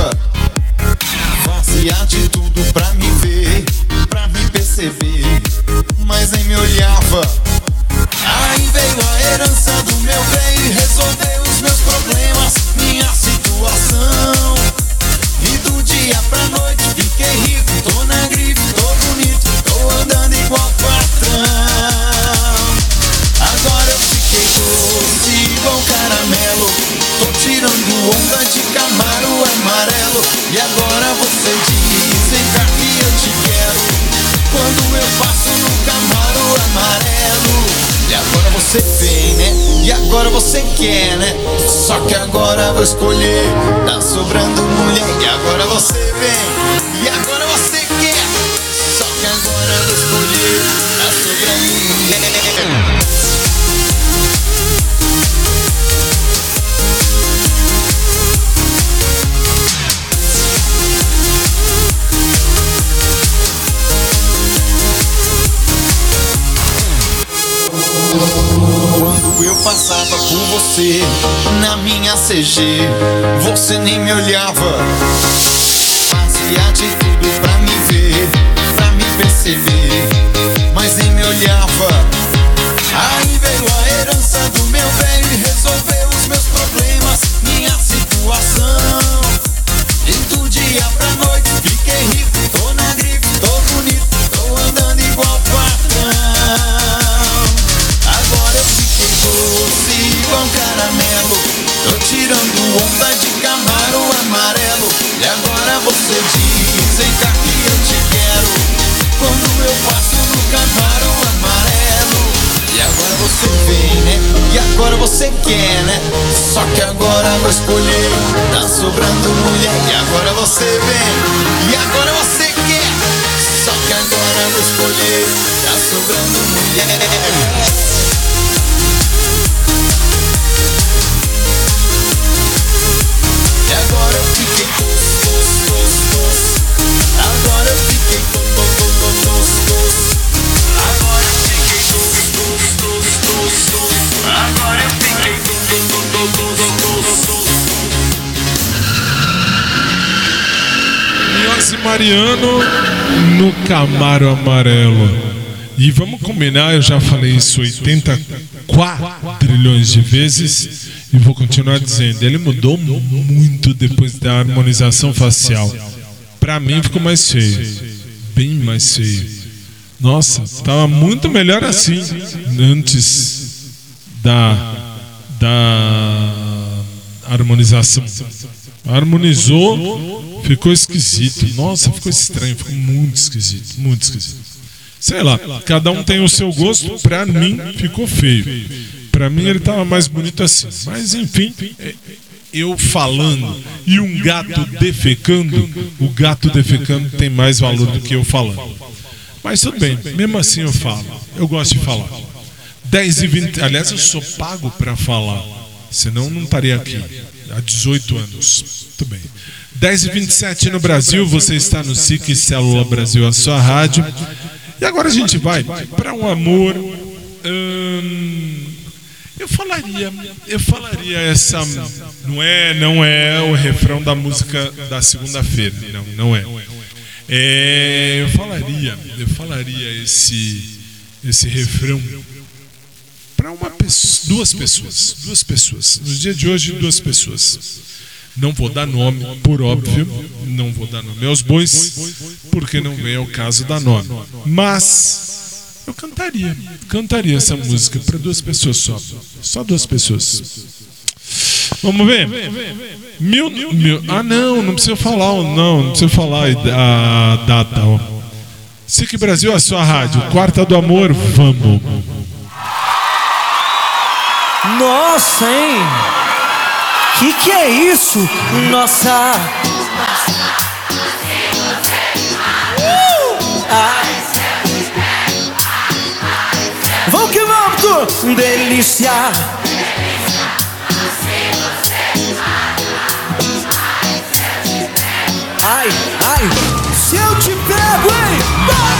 CG, você nem me olhava. Só que agora eu vou escolher Tá sobrando mulher E agora você vem E agora você quer. Só que agora eu vou escolher Tá sobrando mulher. E agora eu fiquei e Mariano no Camaro Amarelo. E vamos combinar, eu já falei isso 84 trilhões de vezes e vou continuar dizendo. Ele mudou muito depois da harmonização facial. Pra mim ficou mais feio, bem mais feio. Nossa, tava muito melhor assim antes da da harmonização. Harmonizou, ficou esquisito. Nossa, ficou estranho, ficou muito esquisito, muito esquisito. Sei lá, cada um tem o seu gosto. Pra mim, ficou feio. Pra mim, ele tava mais bonito assim. Mas enfim, eu falando e um gato defecando, o gato defecando tem mais valor do que eu falando. Mas tudo bem, mesmo assim eu falo. Eu gosto de falar. 10 e 20. Aliás, eu sou pago pra falar. Senão não estaria aqui. Há 18 anos. Tudo bem. 10 e 27 no Brasil, você está no SIC Célula Brasil, a sua rádio. E agora a gente vai para um amor. hum, eu falaria, eu falaria essa. Não é, não é o refrão da música da segunda-feira. Não, não é. É, eu falaria, eu falaria esse, esse refrão para uma pessoa, duas pessoas, duas pessoas. No dia de hoje, duas pessoas. Não vou dar nome, por óbvio, não vou dar nome aos bois, porque não vem ao caso dar nome. Mas eu cantaria, cantaria essa música para duas pessoas só, só duas pessoas. Vamos ver? Mil, mil, ah, não, não precisa falar, não, não precisa falar a data. ó. SIC Brasil, a sua rádio, Quarta do Amor, vamos. Nossa, hein? Que que é isso? Nossa! Uh! Ah. Vamos que vamos! Delícia! Ai, ai! Se eu te pego, hein? Vamos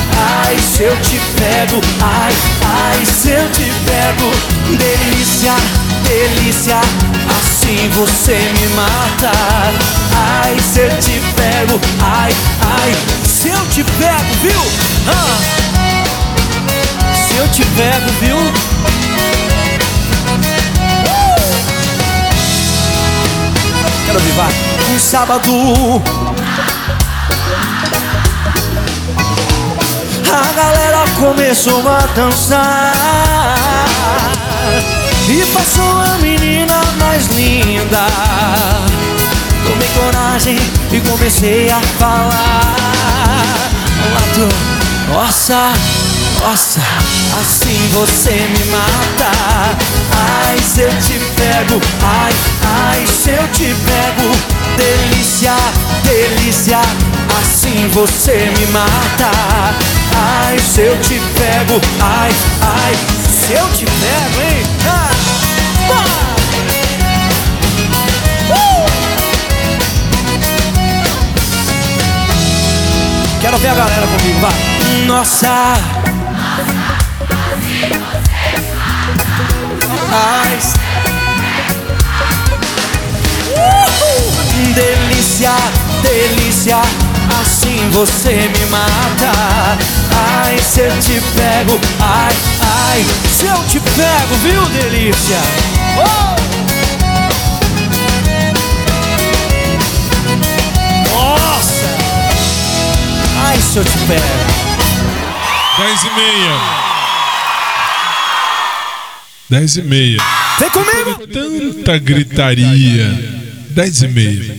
Ai, se eu te pego, ai, ai, se eu te pego Delícia, delícia, assim você me mata Ai, se eu te pego, ai, ai, se eu te pego, viu? Ah. Se eu te pego, viu? Quero vivar um sábado A galera começou a dançar. E passou a menina mais linda. Tomei coragem e comecei a falar. Lá do nossa, nossa, assim você me mata Ai, se eu te pego, ai, ai, se eu te pego Delícia, delícia, assim você me mata Ai, se eu te pego, ai, ai, se eu te pego, hein? Ah, bora! Quero ver a galera comigo, vai. Nossa. Ai. Uhul. Delícia, delícia, assim você me mata. Ai, se eu te pego, ai, ai, se eu te pego, viu, delícia? Oh! Nossa! Ai, se eu te pego. 10 e meia. 10 e meia. Vem comigo! Tanta gritaria. 10 e meia.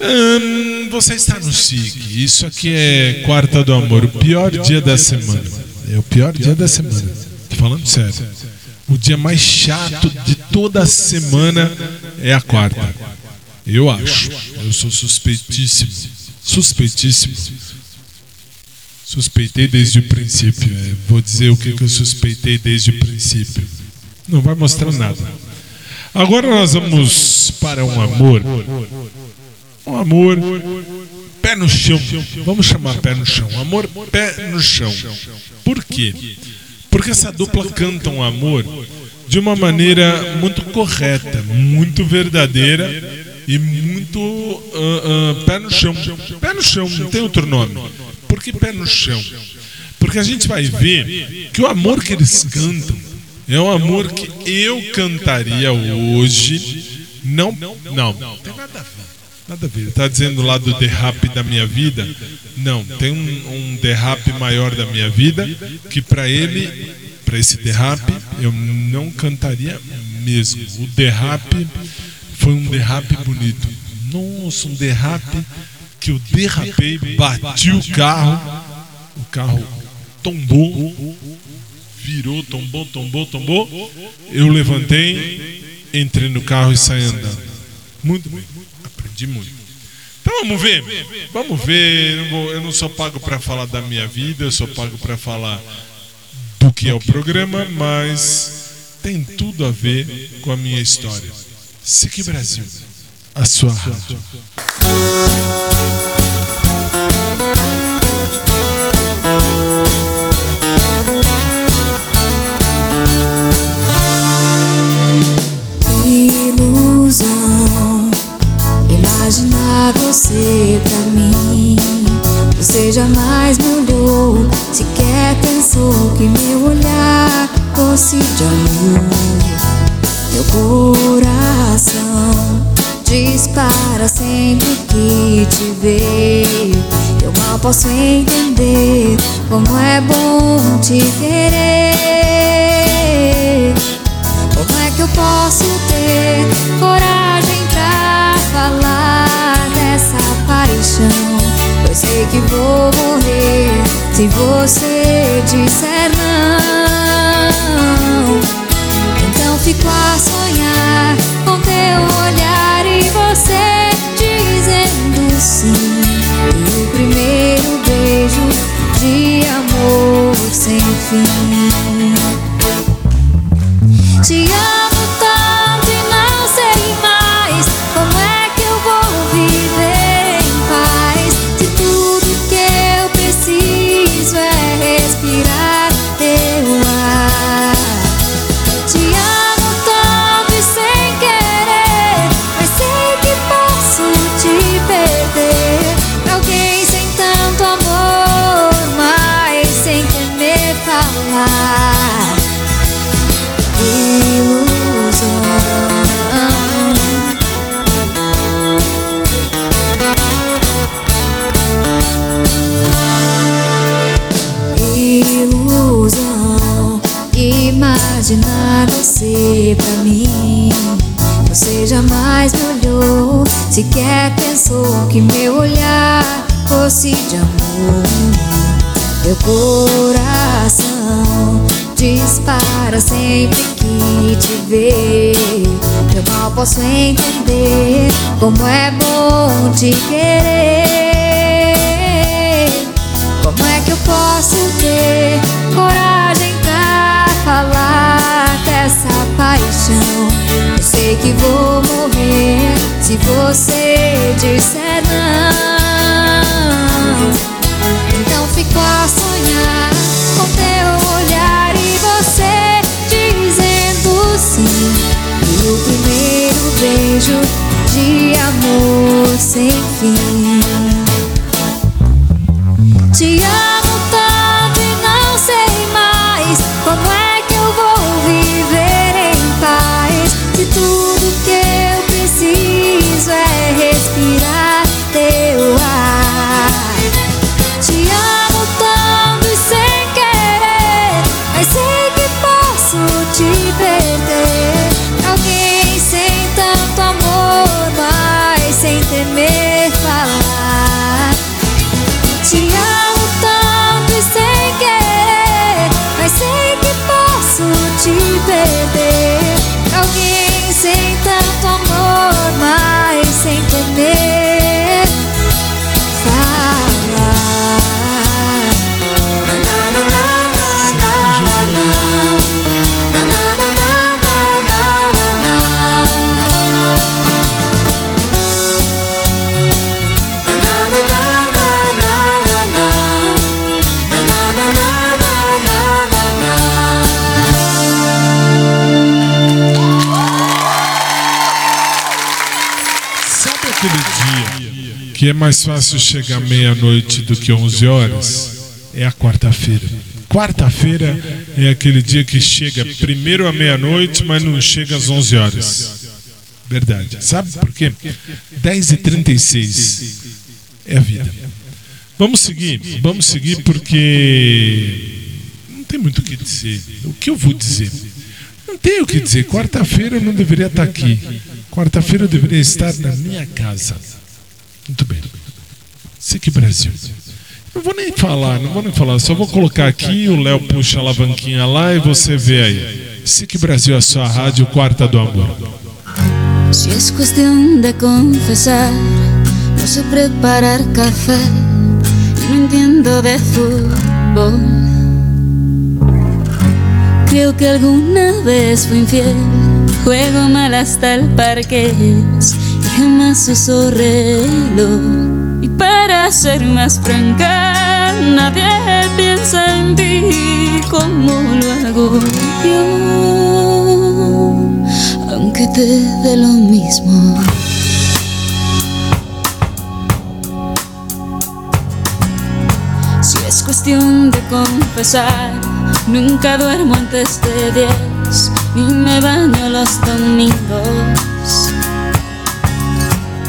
Hum, você está no SIC. Isso aqui é Quarta do Amor, o pior dia da semana. É o pior dia da semana. Tô falando sério. O dia mais chato de toda a semana é a quarta. Eu acho. Eu sou suspeitíssimo. Suspeitíssimo. Suspeitei desde o princípio. é. Vou dizer o que, que eu suspeitei desde o princípio. Não vai mostrar nada. Agora nós vamos para um amor. Um amor pé no chão. Vamos chamar pé no chão. Amor pé no chão. Por quê? Porque essa dupla canta um amor de uma maneira muito correta, muito verdadeira e muito ah, ah, pé no chão. Pé no chão, não tem outro nome. Por que pé no chão? Porque a gente vai ver que o amor que eles cantam é um amor que eu cantaria hoje. Não, não, não tem nada a ver. Nada a ver. Está dizendo lá do derrape da minha vida. Não, tem um, um derrape maior da minha vida que para ele, para esse derrape, eu não cantaria mesmo. O derrape foi um derrape bonito. Nossa, um derrape que eu derrapei, bati o carro, o carro tombou, virou, tombou, tombou, tombou. Eu levantei, entrei no carro e saí andando. Muito bem, aprendi muito. Então vamos ver, vamos ver. Eu não, sou pago para falar da minha vida, eu sou pago para falar do que é o programa, mas tem tudo a ver com a minha história. SIC Brasil, a sua rádio. Você pra mim. Você jamais olhou Sequer pensou que meu olhar fosse de amor. Meu coração dispara sempre que te vê. Eu mal posso entender como é bom te querer. Como é que eu posso ter coragem pra paixão? Eu sei que vou morrer se você disser não. Então fico a sonhar com teu olhar e você dizendo sim. E o primeiro beijo de amor sem fim. Sequer pensou que meu olhar fosse de amor. Meu coração dispara sempre que te vê. Eu mal posso entender como é bom te querer. Como é que eu posso ter coragem pra falar dessa paixão? Eu sei que vou se você disser não. Então fico a sonhar com teu olhar e você dizendo sim. E o primeiro beijo de amor sem que é mais fácil chegar meia-noite do que 11 horas? É a quarta-feira. Quarta-feira é aquele dia que chega primeiro à meia-noite, mas não chega às 11 horas. Verdade. Sabe por quê? 10h36 é a vida. Vamos seguir, vamos seguir porque não tem muito o que dizer. O que eu vou dizer? Não tenho o que dizer. Quarta-feira eu não deveria estar aqui. Quarta-feira eu deveria estar na minha casa. Muito bem. SIC Brasil. Não vou nem falar, não vou nem falar. Só vou colocar aqui, o Léo puxa a alavanquinha lá e você vê aí. SIC Brasil, a sua rádio Quarta do Amor. Si es cuestión de confesar, no sé preparar café, no entiendo de fútbol. Creo que alguna vez fui infiel, juego mal hasta el parqués y jamás uso reloj. Y para ser más franca, nadie piensa en ti como lo hago yo aunque te dé lo mismo. Si es cuestión de confesar, nunca duermo antes de diez, ni me baño los domingos.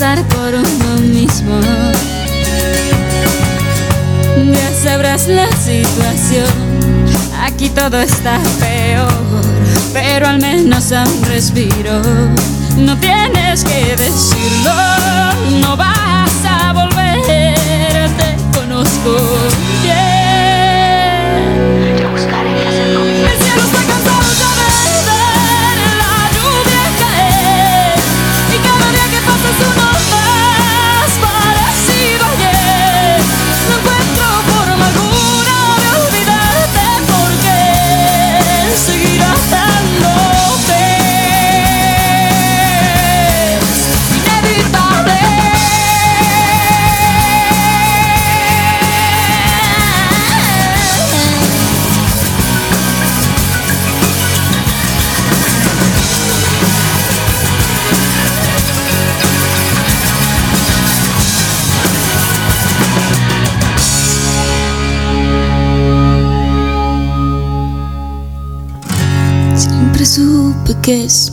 por uno mismo. Ya sabrás la situación, aquí todo está peor, pero al menos a un respiro. No tienes que decirlo, no vas a volver, te conozco.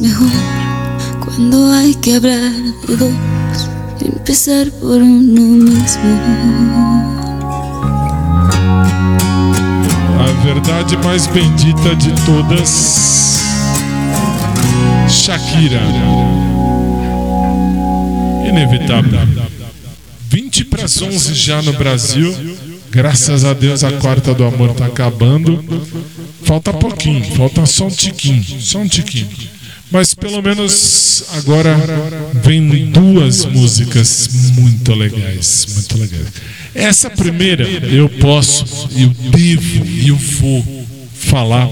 Mejor cuando hay que hablar de dos, empezar por uno mismo. A verdade mais bendita de todas, Shakira. Inevitável. 20 para as 11 já no Brasil. Graças a Deus a quarta do amor tá acabando. Falta pouquinho, falta só um tiquinho, só um tiquinho. Mas pelo menos agora vem duas músicas muito legais, muito legais. Essa primeira eu posso, eu devo e eu vou falar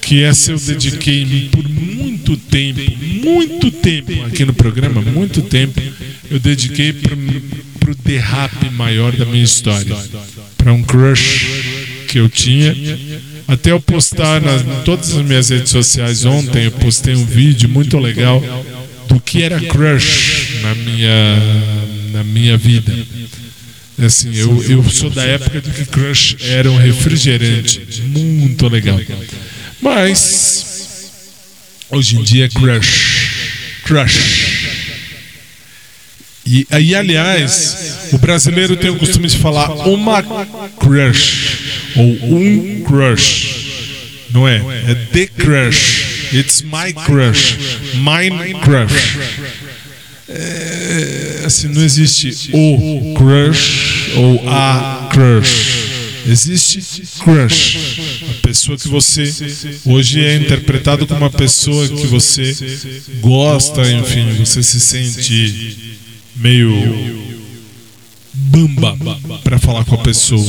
que essa eu dediquei por muito tempo, muito tempo aqui no programa, muito tempo, eu dediquei para o derrape maior da minha história, para um crush que eu tinha. Até eu postar nas, em todas as minhas redes sociais ontem, eu postei um vídeo muito legal do que era crush na minha, na minha vida. Assim, eu, eu sou da época de que crush era um refrigerante. Muito legal. Mas hoje em dia é crush. Crush. E aí, aliás, o brasileiro tem o costume de falar uma crush ou um crush. Não é? É the crush. It's my crush. Mine crush. É, assim, não existe o crush ou a crush. Existe crush. A pessoa que você hoje é interpretado como uma pessoa que você gosta, enfim, você se sente meio bamba para falar com a pessoa,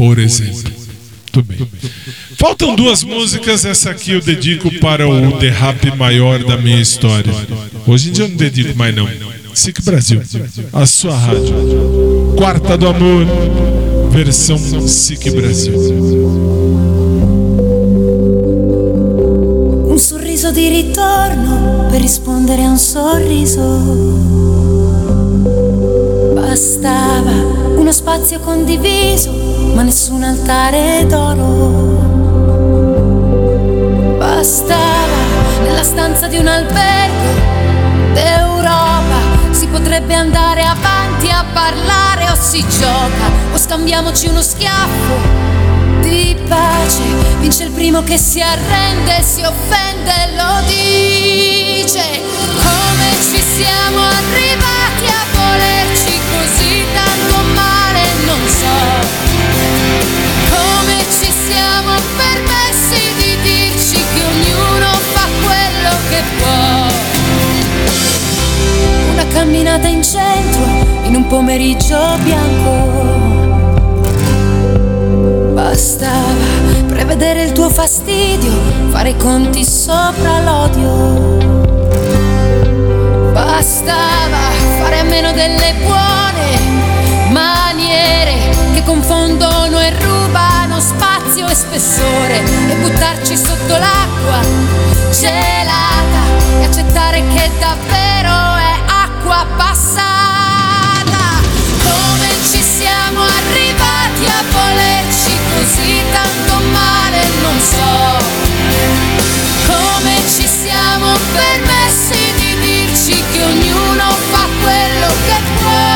por exemplo. Muito bem. Faltam duas músicas, essa aqui eu dedico para o derrape maior da minha história. Hoje em dia eu não dedico mais não. SIC Brasil, a sua rádio. Quarta do Amor, versão SIC Brasil. Un sorriso di ritorno per rispondere a un sorriso. Bastava uno spazio condiviso, ma nessun altare d'oro. Bastava nella stanza di un albergo d'Europa. Si potrebbe andare avanti a parlare o si gioca o scambiamoci uno schiaffo di pace vince il primo che si arrende, si offende e lo dice. Come ci siamo arrivati siamo permessi di dirci che ognuno fa quello che può. Una camminata in centro in un pomeriggio bianco. Bastava prevedere il tuo fastidio, fare i conti sopra l'odio. Bastava fare a meno delle buone maniere che confondono e rubano e spessore e buttarci sotto l'acqua gelata e accettare che davvero è acqua passata. Come ci siamo arrivati a volerci così tanto male, non so. Come ci siamo permessi di dirci che ognuno fa quello che può.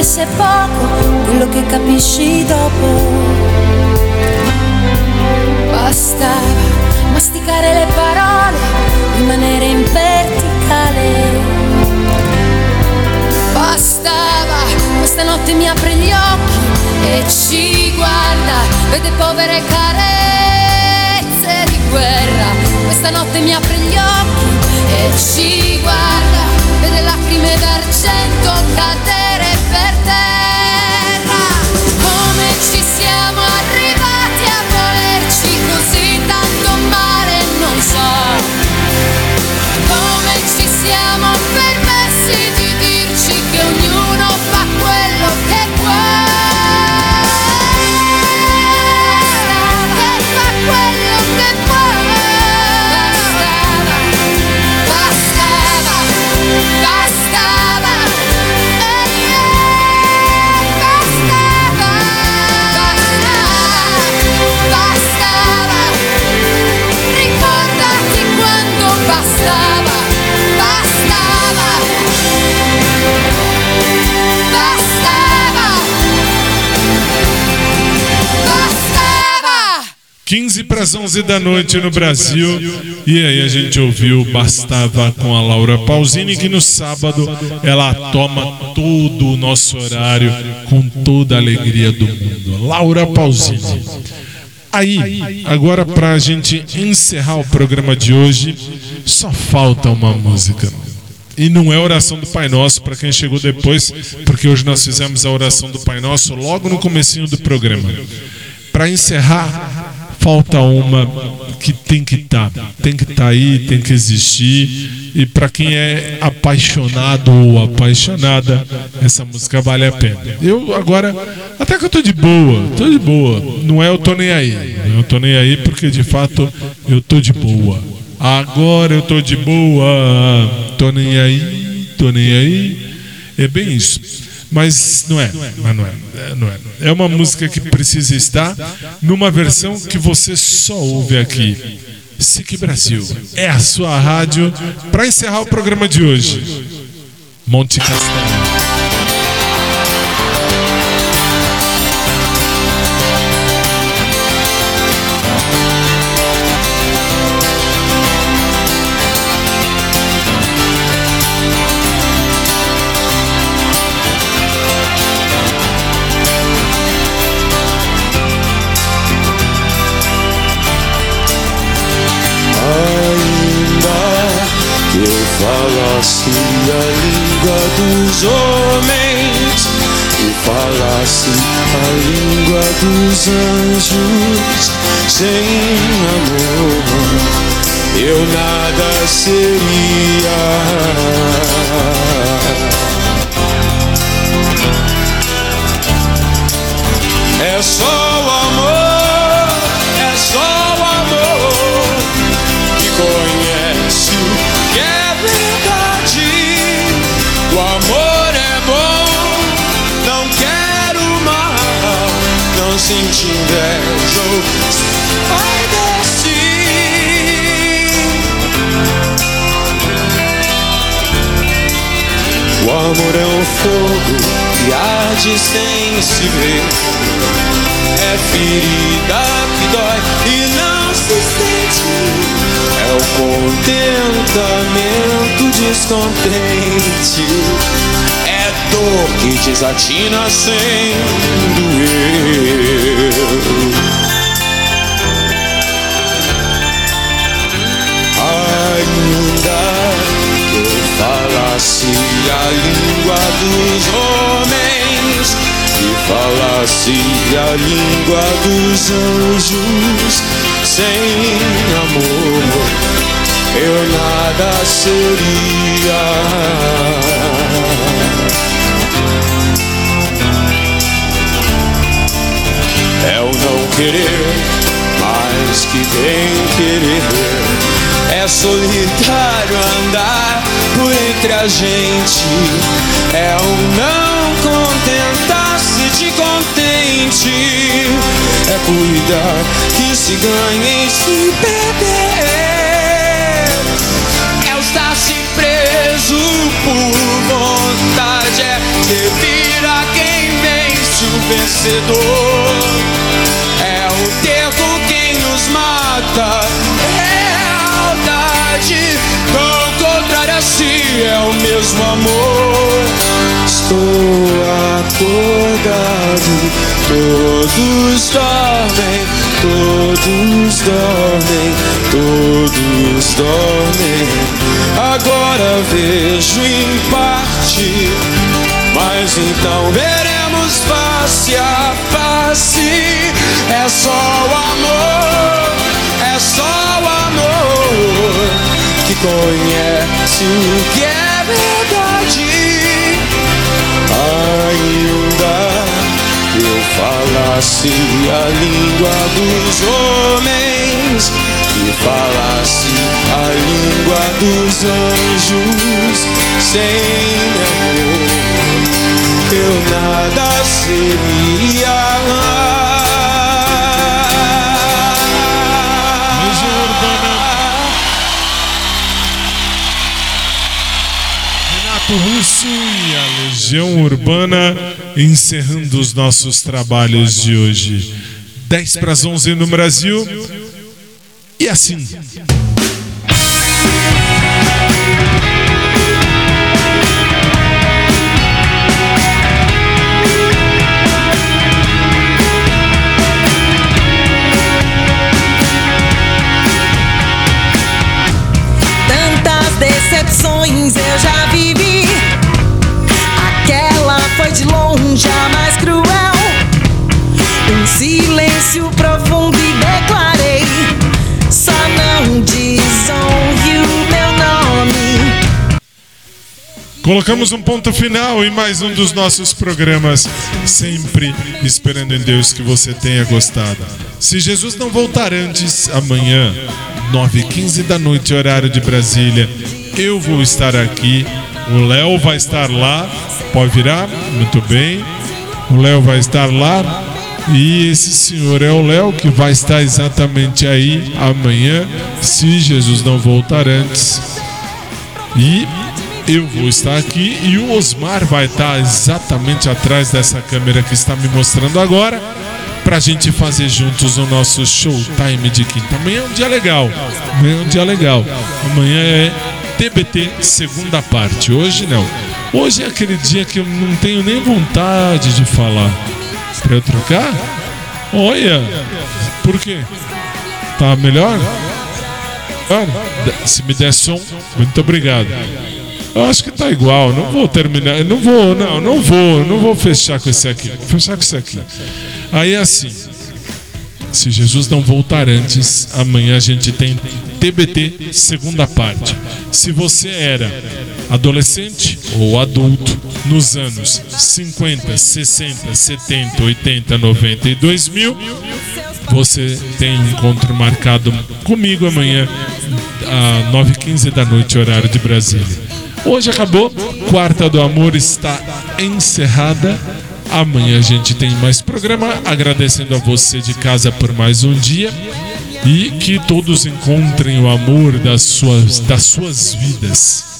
Anche se poco, quello che capisci dopo. Bastava masticare le parole, rimanere in verticale. Bastava, questa notte mi apre gli occhi e ci guarda, vede povere carezze di guerra. Questa notte mi apre gli occhi e ci guarda, vede lacrime d'argento cadere 15 para as 11 da noite no Brasil. E aí a gente ouviu Bastava com a Laura Pausini, que no sábado ela toma todo o nosso horário com toda a alegria do mundo. Laura Pausini. Aí, agora para a gente encerrar o programa de hoje, só falta uma música. E não é oração do Pai Nosso para quem chegou depois, porque hoje nós fizemos a oração do Pai Nosso logo no comecinho do programa. Para encerrar, falta uma que tem que estar, tem que estar aí, tem que existir. E para quem é apaixonado ou apaixonada, essa música vale a pena. Eu agora, até que eu tô de boa, tô de boa. Não é eu tô nem aí. Eu tô nem aí porque de fato eu tô de boa. Agora eu tô de boa, tô nem aí, tô nem aí. É bem isso. Mas não é, mas não é, não é. É uma música que precisa estar numa versão que você só ouve aqui. SIC Brasil é a sua rádio para encerrar o programa de hoje. Monte Castelo. Falasse a língua dos homens e falasse a língua dos anjos sem amor eu nada seria. É só o amor, não senti inveja. ou Ai, desce. O amor é um fogo que arde sem se ver. É ferida que dói e não se sente. É o contentamento descontente. Dor que desatina sem doer. Ainda que falasse a língua dos homens e falasse a língua dos anjos sem amor eu nada seria é o não querer mais que bem querer é solitário andar por entre a gente. É o não contentar-se de contente. É cuidar que se ganha e se perder. Vencedor. É o ter com quem nos mata. A maldade tão contrária a si é o mesmo amor. Estou acordado, todos dormem, todos dormem, todos dormem. Agora vejo em parte, mas então veremos face a face. É só o amor, é só o amor que conhece o que é verdade. Ainda que eu falasse a língua dos homens e falasse a língua dos anjos sem amor, eu nada Renato Russo e a Legião Urbana encerrando os nossos trabalhos de hoje. 10 para as 11 no Brasil. E assim. Foi de longe a mais cruel. Um silêncio profundo e declarei: Só não desonre o meu nome. Colocamos um ponto final em mais um dos nossos programas, sempre esperando em Deus que você tenha gostado. Se Jesus não voltar antes, amanhã, 9h15 da noite, horário de Brasília, eu vou estar aqui. O Léo vai estar lá. Pode virar? Muito bem. O Léo vai estar lá. E esse senhor é o Léo que vai estar exatamente aí amanhã, se Jesus não voltar antes. E eu vou estar aqui e o Osmar vai estar exatamente atrás dessa câmera que está me mostrando agora pra gente fazer juntos o nosso showtime de quinta. Amanhã é um dia legal. Amanhã é um dia legal. Amanhã é TBT segunda parte. Hoje não. Hoje é aquele dia que eu não tenho nem vontade de falar. Pra eu trocar? Olha! Por quê? Tá melhor? Se me der som, muito obrigado. Eu acho que tá igual, não vou terminar, não vou, não, não vou, não vou fechar com esse aqui, vou fechar com esse aqui. Aí é assim, se Jesus não voltar antes, amanhã a gente tem TBT segunda parte. Se você era adolescente ou adulto nos anos 50, 60, 70, 80, 90 e 2000, você tem encontro marcado comigo amanhã às 9h15 da noite, horário de Brasília. Hoje acabou, Quarta do Amor está encerrada. Amanhã a gente tem mais programa. Agradecendo a você de casa por mais um dia. E que todos encontrem o amor das suas, das suas vidas.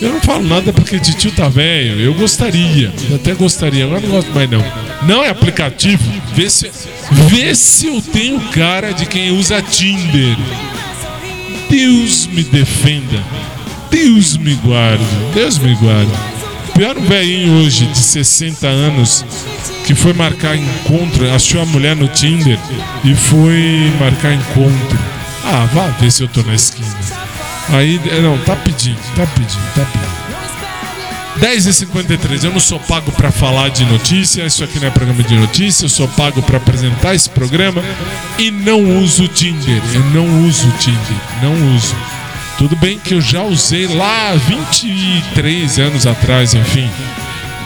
Eu não falo nada porque tio tá velho. Eu gostaria, eu até gostaria, agora não gosto mais não. Não é aplicativo. Vê se, vê se eu tenho cara de quem usa Tinder. Deus me defenda. Deus me guarde. Deus me guarde. Pior um velhinho hoje de 60 anos que foi marcar encontro, achou a mulher no Tinder e foi marcar encontro. Ah, vá ver se eu tô na esquina. Aí, não, tá pedindo, tá pedindo, tá pedindo. 10h53, eu não sou pago pra falar de notícia, isso aqui não é programa de notícia, eu sou pago pra apresentar esse programa e não uso Tinder, eu não uso Tinder, não uso. Tudo bem que eu já usei lá 23 anos atrás, enfim.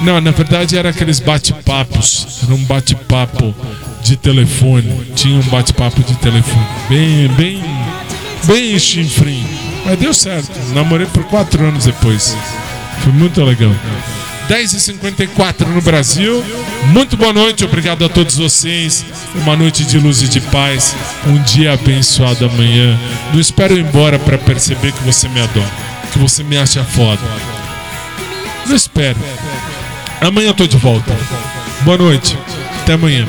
Não, na verdade era aqueles bate-papos, era um bate-papo de telefone, tinha um bate-papo de telefone, bem, bem, bem chinfrim. Mas deu certo, namorei por quatro anos depois. Foi muito legal. 10h54 no Brasil. Muito boa noite, obrigado a todos vocês. Uma noite de luz e de paz. Um dia abençoado amanhã. Não espero ir embora para perceber que você me adora, que você me acha foda. Não espero. Amanhã eu tô de volta. Boa noite. Até amanhã.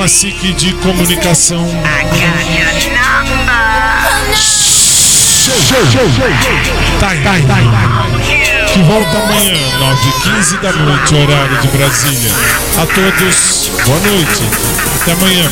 SIC de comunicação. Time. Que volta amanhã, 9h15 da noite, horário de Brasília. A todos, boa noite. Até amanhã.